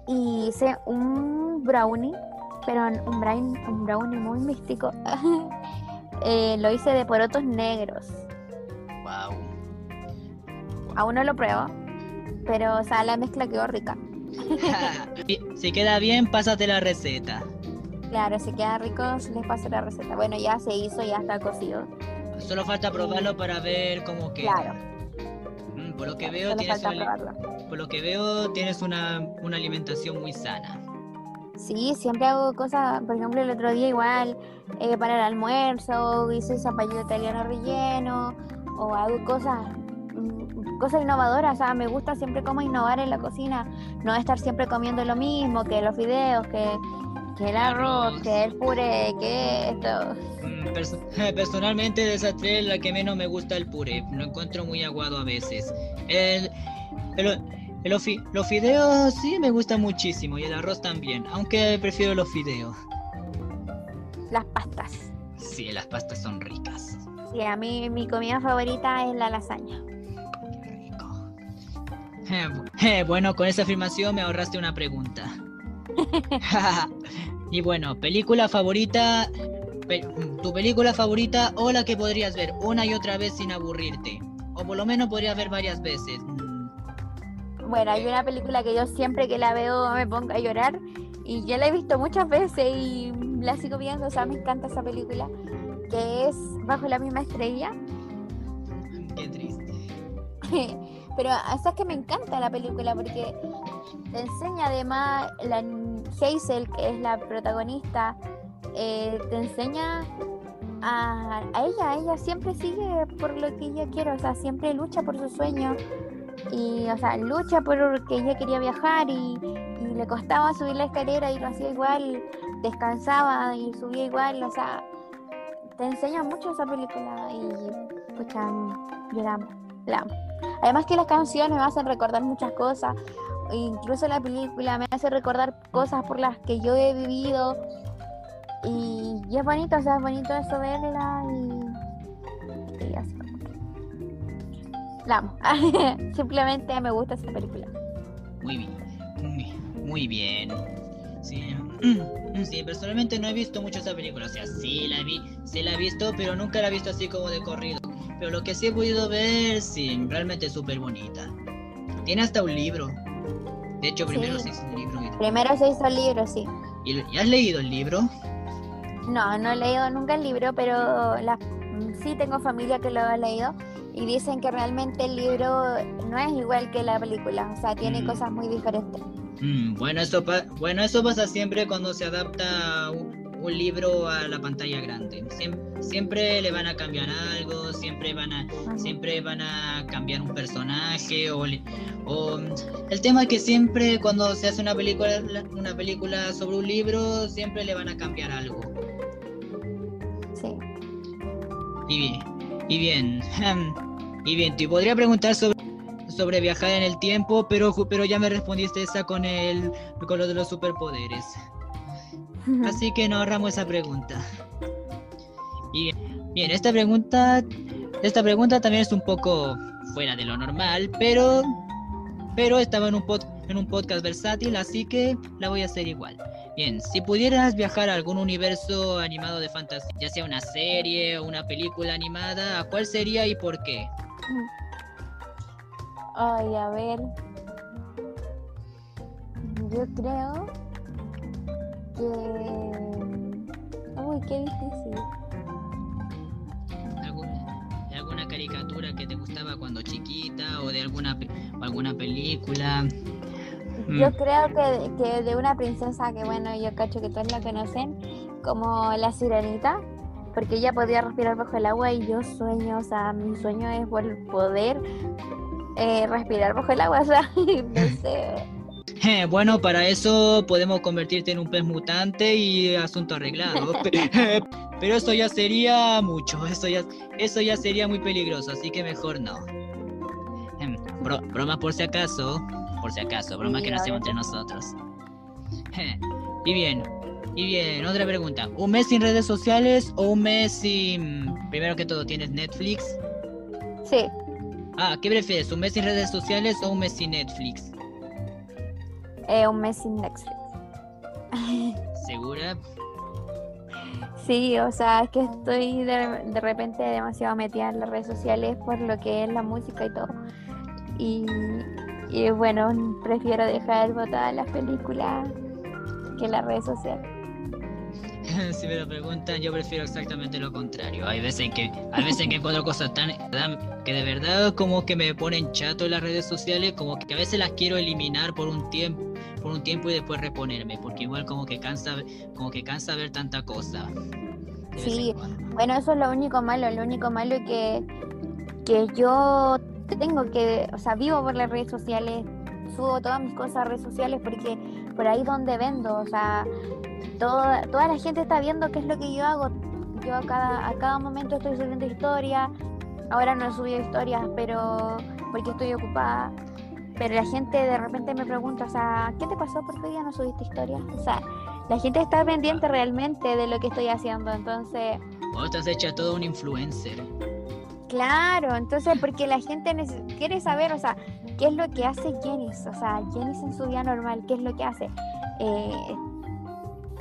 Y hice un brownie, pero un brownie, un brownie muy místico. Eh, lo hice de porotos negros. Wow. Aún no lo pruebo, pero o sea, la mezcla quedó rica. si queda bien, pásate la receta. Claro, si queda rico, les paso la receta. Bueno, ya se hizo, ya está cocido. Solo falta probarlo para ver cómo queda. Claro, Mm, por lo que veo, tienes una, por lo que veo, tienes una, una alimentación muy sana. Sí, siempre hago cosas, por ejemplo, el otro día igual, eh, para el almuerzo, hice zapallo italiano relleno, o hago cosas, cosas innovadoras, o sea, me gusta siempre como innovar en la cocina, no estar siempre comiendo lo mismo, que los fideos, que, que el arroz, que el puré, que esto. Mm, perso- Personalmente de esas tres la que menos me gusta el puré, lo encuentro muy aguado a veces. El, el- los fideos sí me gustan muchísimo y el arroz también, aunque prefiero los fideos. Las pastas. Sí, las pastas son ricas. Sí, a mí mi comida favorita es la lasaña. Eh, eh, bueno, con esa afirmación me ahorraste una pregunta. y bueno, película favorita, pe- tu película favorita o la que podrías ver una y otra vez sin aburrirte. O por lo menos podrías ver varias veces. Mm, Bueno, hay una película que yo siempre que la veo me pongo a llorar y ya la he visto muchas veces y la sigo viendo, o sea, me encanta esa película, que es Bajo la misma estrella. Qué triste. Pero sabes que me encanta la película porque te enseña además la Hazel, que es la protagonista, eh, te enseña a, ella, ella siempre sigue por lo que ella quiere, o sea, siempre lucha por su sueño y, o sea, lucha por que ella quería viajar y, le costaba subir la escalera y lo hacía igual, descansaba y subía igual, o sea, te enseña mucho esa película y, pucha, yo la amo, la amo. Además que las canciones me hacen recordar muchas cosas, incluso la película me hace recordar cosas por las que yo he vivido y, es bonito, o sea, es bonito eso verla y, y así la amo. Simplemente me gusta esa película. Muy bien. Muy, muy bien. Sí. Sí, personalmente no he visto mucho esa película. O sea, sí la vi, sí la he visto, pero nunca la he visto así como de corrido. Pero lo que sí he podido ver, sí, realmente es súper bonita. Tiene hasta un libro. De hecho, primero Sí. se hizo un libro. y- Primero se hizo el libro, sí. ¿Y, y has leído el libro? No, no he leído nunca el libro, pero la, mm, sí tengo familia que lo ha leído y dicen que realmente el libro no es igual que la película, o sea, tiene Mm. cosas muy diferentes. Mm, bueno, eso pa- bueno, eso pasa siempre cuando se adapta un, libro a la pantalla grande. Siem- siempre le van a cambiar algo, siempre van a, siempre van a cambiar un personaje o, o el tema es que siempre cuando se hace una película una película sobre un libro siempre le van a cambiar algo. Sí. Y bien, y bien, y bien, te podría preguntar sobre, sobre viajar en el tiempo, pero, pero ya me respondiste esa con el con lo de los superpoderes. Así que nos ahorramos esa pregunta. Y bien, bien, esta pregunta esta pregunta también es un poco fuera de lo normal, pero pero estaba en un pod- en un podcast versátil, así que la voy a hacer igual. Bien, si pudieras viajar a algún universo animado de fantasía, ya sea una serie o una película animada, ¿a cuál sería y por qué? Ay, a ver. Yo creo que. Uy, qué difícil. ¿Alguna, de alguna caricatura que te gustaba cuando chiquita o de alguna o alguna película? Yo Mm. creo que, que de una princesa que, bueno, yo cacho que todos la conocen, como la sirenita, porque ella podía respirar bajo el agua y yo sueño, o sea, mi sueño es poder eh, respirar bajo el agua, o sea, no sé. Bueno, para eso podemos convertirte en un pez mutante y asunto arreglado. Pe- Pero eso ya sería mucho, eso ya, eso ya sería muy peligroso, así que mejor no. Em, bro- broma por si acaso, por si acaso, broma Sí, que no hacemos entre nosotros. Y bien, y bien, otra pregunta. ¿Un mes sin redes sociales o un mes sin... Primero que todo, ¿tienes Netflix? Sí, Ah, ¿qué prefieres? ¿Un mes sin redes sociales o un mes sin Netflix? Eh, un mes sin Netflix. ¿Segura? Sí, o sea, es que estoy de, de repente demasiado metida en las redes sociales por lo que es la música y todo. Y, y bueno, prefiero dejar botadas las películas que las redes sociales. si me lo preguntan, yo prefiero exactamente lo contrario. Hay veces que, hay veces que encuentro cosas tan que de verdad como que me ponen chato en las redes sociales, como que a veces las quiero eliminar por un tiempo, por un tiempo y después reponerme, porque igual como que cansa, como que cansa ver tanta cosa. Sí. Bueno, eso es lo único malo, lo único malo que, que yo tengo que, o sea, vivo por las redes sociales, subo todas mis cosas a redes sociales porque por ahí donde vendo, o sea, toda, toda la gente está viendo qué es lo que yo hago. Yo a cada, a cada momento estoy subiendo historias, ahora no he subido historias, pero porque estoy ocupada. Pero la gente de repente me pregunta, o sea, ¿qué te pasó? ¿Por qué día no subiste historias? O sea, la gente está pendiente realmente de lo que estoy haciendo, entonces... Vos estás hecha todo un influencer. Claro, entonces porque la gente quiere saber, o sea, qué es lo que hace Jenis, o sea, Jenis en su vida normal, qué es lo que hace. Eh,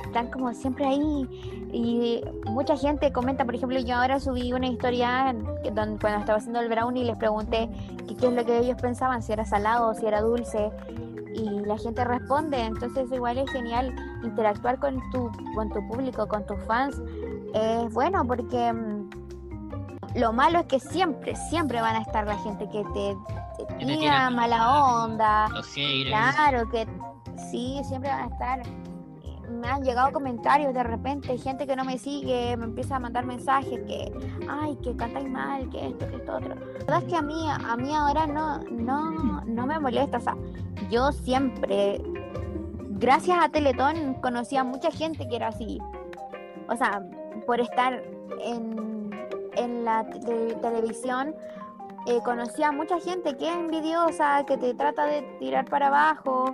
están como siempre ahí y mucha gente comenta, por ejemplo, yo ahora subí una historia que don- cuando estaba haciendo el brownie les pregunté qué es lo que ellos pensaban, si era salado si era dulce y la gente responde, entonces igual es genial interactuar con tu, con tu público, con tus fans. Es bueno porque mm, lo malo es que siempre, siempre van a estar la gente que te, te te tira tira mala onda. Los. Claro que sí, siempre van a estar. Me han llegado comentarios de repente, gente que no me sigue, me empieza a mandar mensajes que, ay, que cantáis mal, que esto, que esto, otro. La verdad es que a mí, a mí ahora no, no, no me molesta. O sea, yo siempre, gracias a Teletón, conocí a mucha gente que era así. O sea, por estar en, en la te- televisión, eh, conocí a mucha gente que es envidiosa, que te trata de tirar para abajo.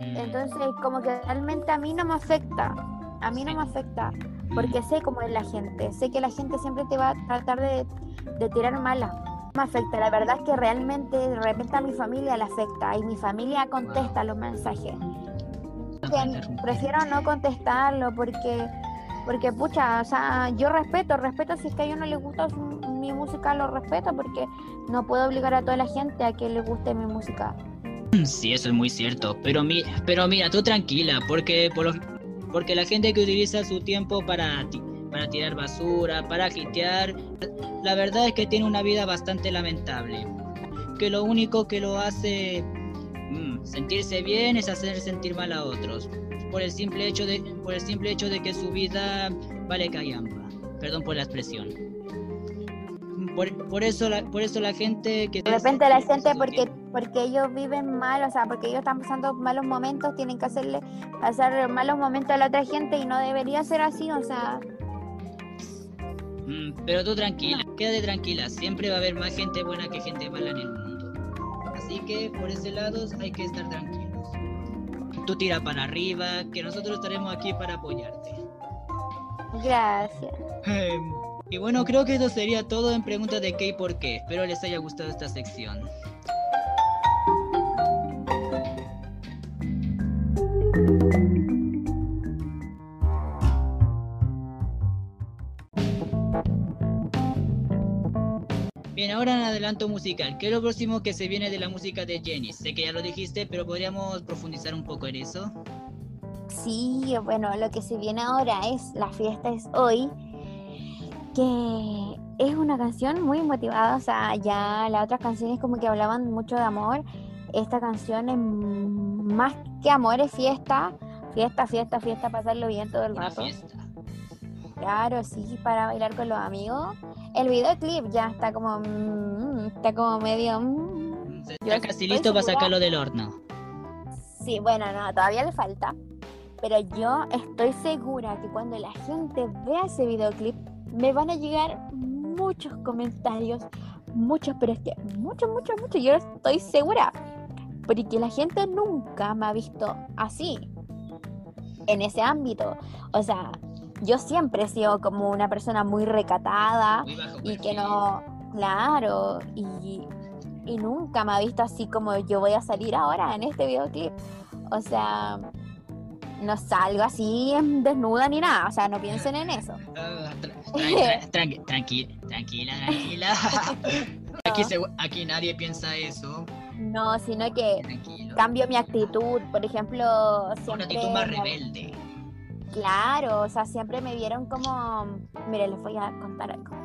Mm, Entonces, como que realmente a mí no me afecta. A mí no me afecta. Porque sé cómo es la gente. Sé que la gente siempre te va a tratar de, de tirar mala. Me afecta. La verdad es que realmente de repente a mi familia le afecta. Y mi familia contesta los mensajes. Que prefiero no contestarlo porque, porque pucha, o sea, yo respeto, respeto si es que a ellos no les gusta mi música, lo respeto porque no puedo obligar a toda la gente a que les guste mi música. Sí, eso es muy cierto. Pero, mi, pero mira, tú tranquila, porque, por lo- porque la gente que utiliza su tiempo para, ti- para tirar basura, para hitear, la verdad es que tiene una vida bastante lamentable. Que lo único que lo hace mm, sentirse bien es hacer sentir mal a otros. Por el simple hecho de, por el simple hecho de que su vida vale callampa. Perdón por la expresión. Por, por eso la, por eso la gente que De repente la gente porque porque ellos viven mal, o sea, porque ellos están pasando malos momentos, tienen que hacerle pasar malos momentos a la otra gente y no debería ser así, o sea, Mm, pero tú tranquila, quédate tranquila, siempre va a haber más gente buena que gente mala en el mundo. Así que por ese lado hay que estar tranquilos. Tú tira para arriba, que nosotros estaremos aquí para apoyarte. gracias. Em, Y bueno, creo que eso sería todo en preguntas de qué y por qué. Espero les haya gustado esta sección. Bien, ahora en adelanto musical. ¿Qué es lo próximo que se viene de la música de Jenny? Sé que ya lo dijiste, pero podríamos profundizar un poco en eso. Sí, bueno, lo que se viene ahora es La fiesta es hoy, que es una canción muy motivada, o sea, ya las otras canciones como que hablaban mucho de amor, esta canción es más que amor, es fiesta, fiesta, fiesta, fiesta, pasarlo bien todo el Una rato. fiesta. Claro, sí, para bailar con los amigos. El videoclip ya está como, mm, está como medio... mm. Yo Está casi listo para sacarlo del horno. Sí, bueno, no, todavía le falta. Pero yo estoy segura que cuando la gente vea ese videoclip, me van a llegar muchos comentarios, muchos, pero es que muchos, muchos, muchos. Yo estoy segura. Porque la gente nunca me ha visto así, en ese ámbito. O sea, yo siempre he sido como una persona muy recatada Muy y que no, claro, y, y nunca me ha visto así como yo voy a salir ahora en este videoclip. O sea, no salgo así desnuda ni nada, o sea, no piensen en eso. Ah, tra- tra- tra- tranqui- tranqui- tranquila, tranquila. aquí, se- aquí nadie piensa eso. No, sino que Tranquilo. cambio mi actitud, por ejemplo, Una siempre... actitud más rebelde. Claro, o sea, siempre me vieron como... Mire, les voy a contar algo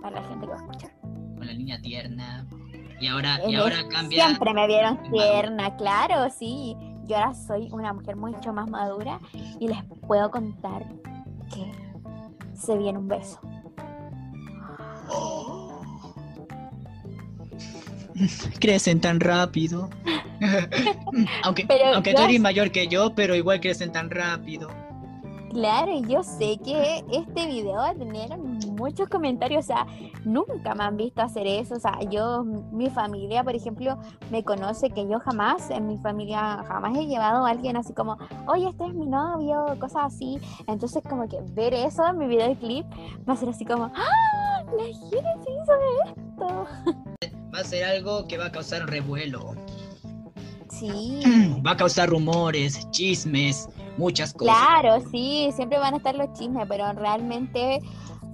para la gente que va a escuchar. Con la niña tierna. Y ahora, y ahora cambia. Siempre me vieron Madura. tierna, claro, sí. Yo ahora soy una mujer mucho más madura y les puedo contar que se viene un beso. Crecen tan rápido. aunque Pero aunque yo- tú eres mayor que yo, pero igual crecen tan rápido. Claro, yo sé que este video va a tener muchos comentarios, o sea, nunca me han visto hacer eso, o sea, yo, mi familia, por ejemplo, me conoce que yo jamás, en mi familia, jamás he llevado a alguien así como, oye, este es mi novio, cosas así, entonces como que ver eso en mi videoclip va a ser así como, ¡ah! La gente hizo esto. Va a ser algo que va a causar revuelo. Sí. Va a causar rumores, chismes, muchas cosas. Claro, sí, siempre van a estar los chismes, pero realmente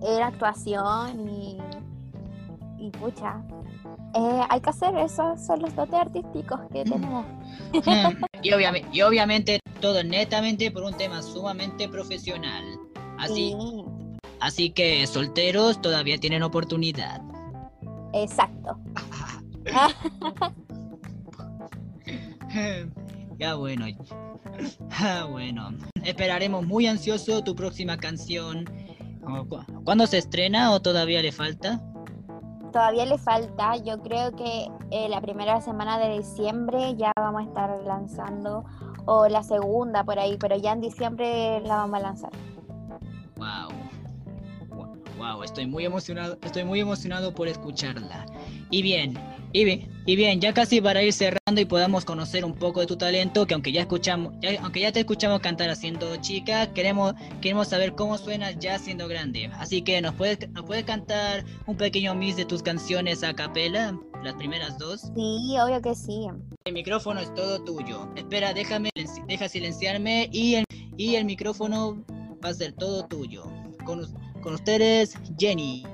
era actuación y, y pucha, eh, hay que hacer eso, son los dotes artísticos que tenemos. y, obviamente, y obviamente todo netamente por un tema sumamente profesional. Así, Sí, Así que solteros todavía tienen oportunidad. Exacto. ya bueno. Ah, bueno. Esperaremos muy ansioso tu próxima canción. ¿Cu- ¿Cuándo se estrena o todavía le falta? Todavía le falta, yo creo que eh, la primera semana de diciembre ya vamos a estar lanzando, o la segunda por ahí, pero ya en diciembre la vamos a lanzar. Wow. Wow, estoy muy emocionado, estoy muy emocionado por escucharla. Y bien, y bien, y bien, ya casi para ir cerrando y podamos conocer un poco de tu talento, que aunque ya escuchamos, ya- aunque ya te escuchamos cantar haciendo chica, queremos, queremos saber cómo suenas ya siendo grande. Así que nos puedes, nos puedes cantar un pequeño mix de tus canciones a capela, las primeras dos. Sí, obvio que sí. El micrófono es todo tuyo. Espera, déjame, deja silenciarme y el, y el micrófono va a ser todo tuyo. Con, con ustedes, Jenny.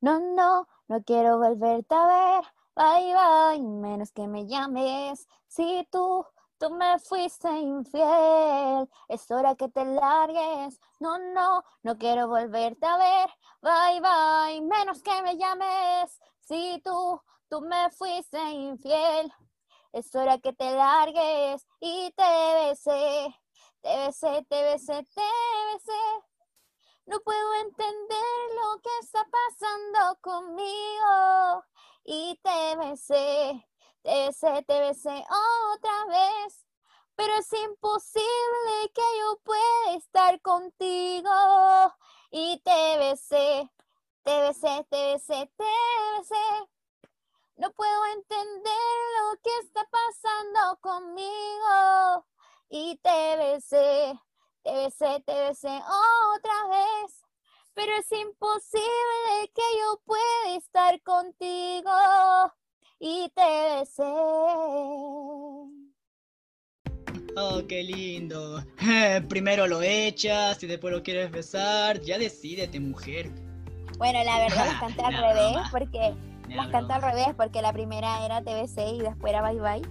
No, no, no quiero volverte a ver. Bye, bye, menos que me llames. Si tú, tú me fuiste infiel, es hora que te largues. No, no, no quiero volverte a ver. Bye, bye, menos que me llames. Si tú, tú me fuiste infiel, es hora que te largues. Y te besé, te besé, te. No puedo entender lo que está pasando conmigo. Y te besé, te otra vez. Pero es imposible que yo pueda estar contigo. Y te besé, te besé. No puedo entender lo que está pasando conmigo. Y te besé, te besé, te besé otra vez. Pero es imposible que yo pueda estar contigo. Y te besé. Oh, qué lindo. Primero lo echas y después lo quieres besar. Ya decídete, mujer. Bueno, la verdad las canté al revés broma. porque Ya, las canté al revés porque la primera era TBC y después era Bye Bye.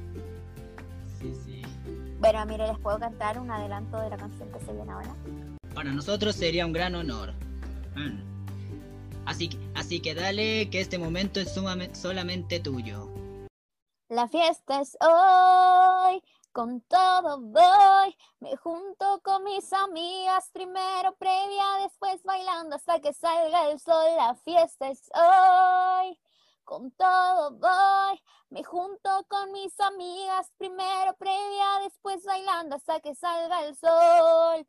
Bueno, mire, les puedo cantar un adelanto de la canción que se viene ahora. Para nosotros sería un gran honor. Mm. Así, que- así que dale, que este momento es sumamente, solamente tuyo. La fiesta es hoy, con todo voy. Me junto con mis amigas, primero previa, después bailando hasta que salga el sol. La fiesta es hoy, con todo voy. Me junto con mis amigas, primero previa, después bailando hasta que salga el sol.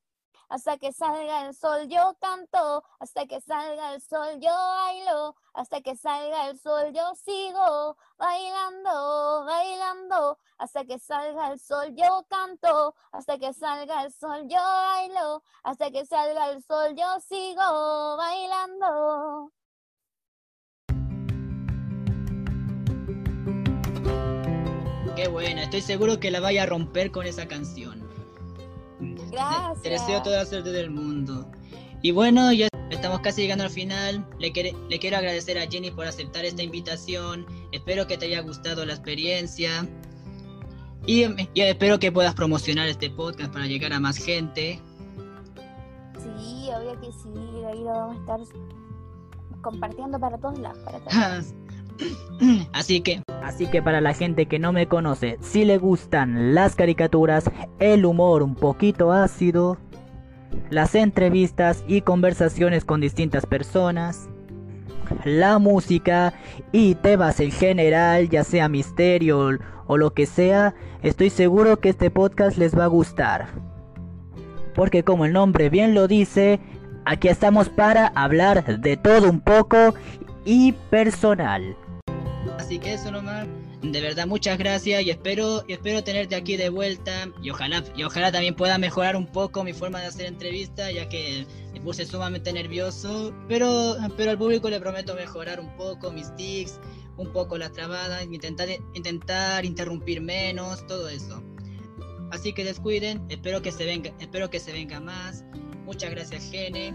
Hasta que salga el sol yo canto, hasta que salga el sol yo bailo, hasta que salga el sol yo sigo bailando, bailando, hasta que salga el sol yo canto, hasta que salga el sol yo bailo, hasta que salga el sol yo sigo bailando. Qué buena, estoy seguro que la vaya a romper con esa canción. Gracias. Te deseo toda la suerte del mundo. Y bueno, ya estamos casi llegando al final. Le, le quiero agradecer a Jenny por aceptar esta invitación. Espero que te haya gustado la experiencia. Y, y espero que puedas promocionar este podcast para llegar a más gente. Sí, obvio que sí, ahí lo vamos a estar compartiendo para todos lados, para todos. Así que, Así que para la gente que no me conoce, si le gustan las caricaturas, el humor un poquito ácido, las entrevistas y conversaciones con distintas personas, la música y temas en general, ya sea misterio o lo que sea, estoy seguro que este podcast les va a gustar. Porque como el nombre bien lo dice, aquí estamos para hablar de todo un poco y personal. Así que eso nomás. De verdad, muchas gracias y espero, y espero tenerte aquí de vuelta. Y ojalá, y ojalá también pueda mejorar un poco mi forma de hacer entrevistas, ya que me puse sumamente nervioso. Pero, pero al público le prometo mejorar un poco mis tics, un poco las trabadas, intentar, intentar interrumpir menos, todo eso. Así que descuiden, espero que se venga, espero que se venga más. Muchas gracias, Gene.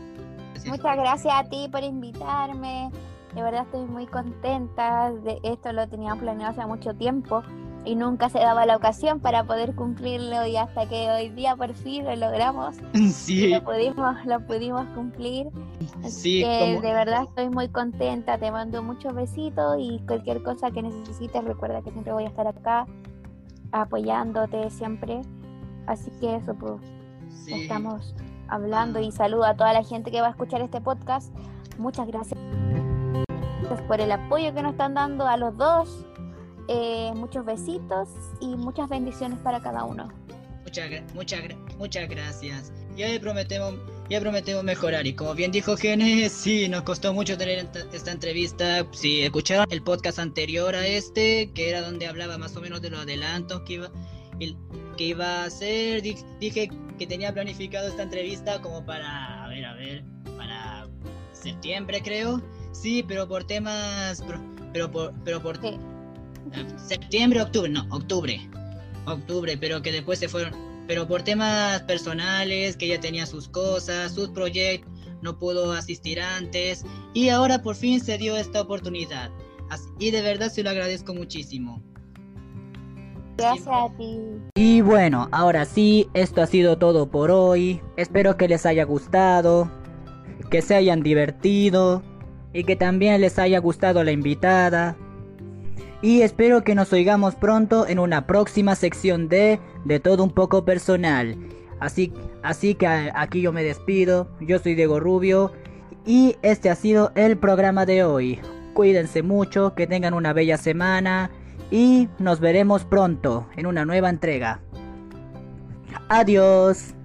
Gracias. Muchas gracias a ti por invitarme. De verdad estoy muy contenta. De esto lo teníamos planeado hace mucho tiempo. y nunca se daba la ocasión para poder cumplirlo y hasta que hoy día por fin lo logramos Sí, lo pudimos lo pudimos cumplir sí, que como- de verdad estoy muy contenta te mando muchos besitos y cualquier cosa que necesites recuerda que siempre voy a estar acá apoyándote siempre así que eso pues sí. estamos hablando y saludo a toda la gente que va a escuchar este podcast. Muchas gracias por el apoyo que nos están dando a los dos. Eh, muchos besitos y muchas bendiciones para cada uno. Muchas, muchas, muchas gracias. Ya prometemos, ya prometemos mejorar. Y como bien dijo Gene, sí, nos costó mucho tener esta, entrevista. Si escucharon el podcast anterior a este, que era donde hablaba más o menos de los adelantos que iba, que iba a hacer, di- dije que tenía planificado esta entrevista como para, a ver, a ver, para septiembre creo. Sí, pero por temas, pero, pero por, pero por Sí. septiembre, octubre, no, octubre, octubre, pero que después se fueron, pero por temas personales, que ella tenía sus cosas, sus proyectos, no pudo asistir antes y ahora por fin se dio esta oportunidad. Así- y de verdad se lo agradezco muchísimo. Gracias a ti. Y bueno, ahora sí, esto ha sido todo por hoy. Espero que les haya gustado, que se hayan divertido y que también les haya gustado la invitada. Y espero que nos oigamos pronto en una próxima sección de De todo un poco personal. Así, así que aquí yo me despido. Yo soy Diego Rubio y este ha sido el programa de hoy. Cuídense mucho, que tengan una bella semana y nos veremos pronto en una nueva entrega. Adiós.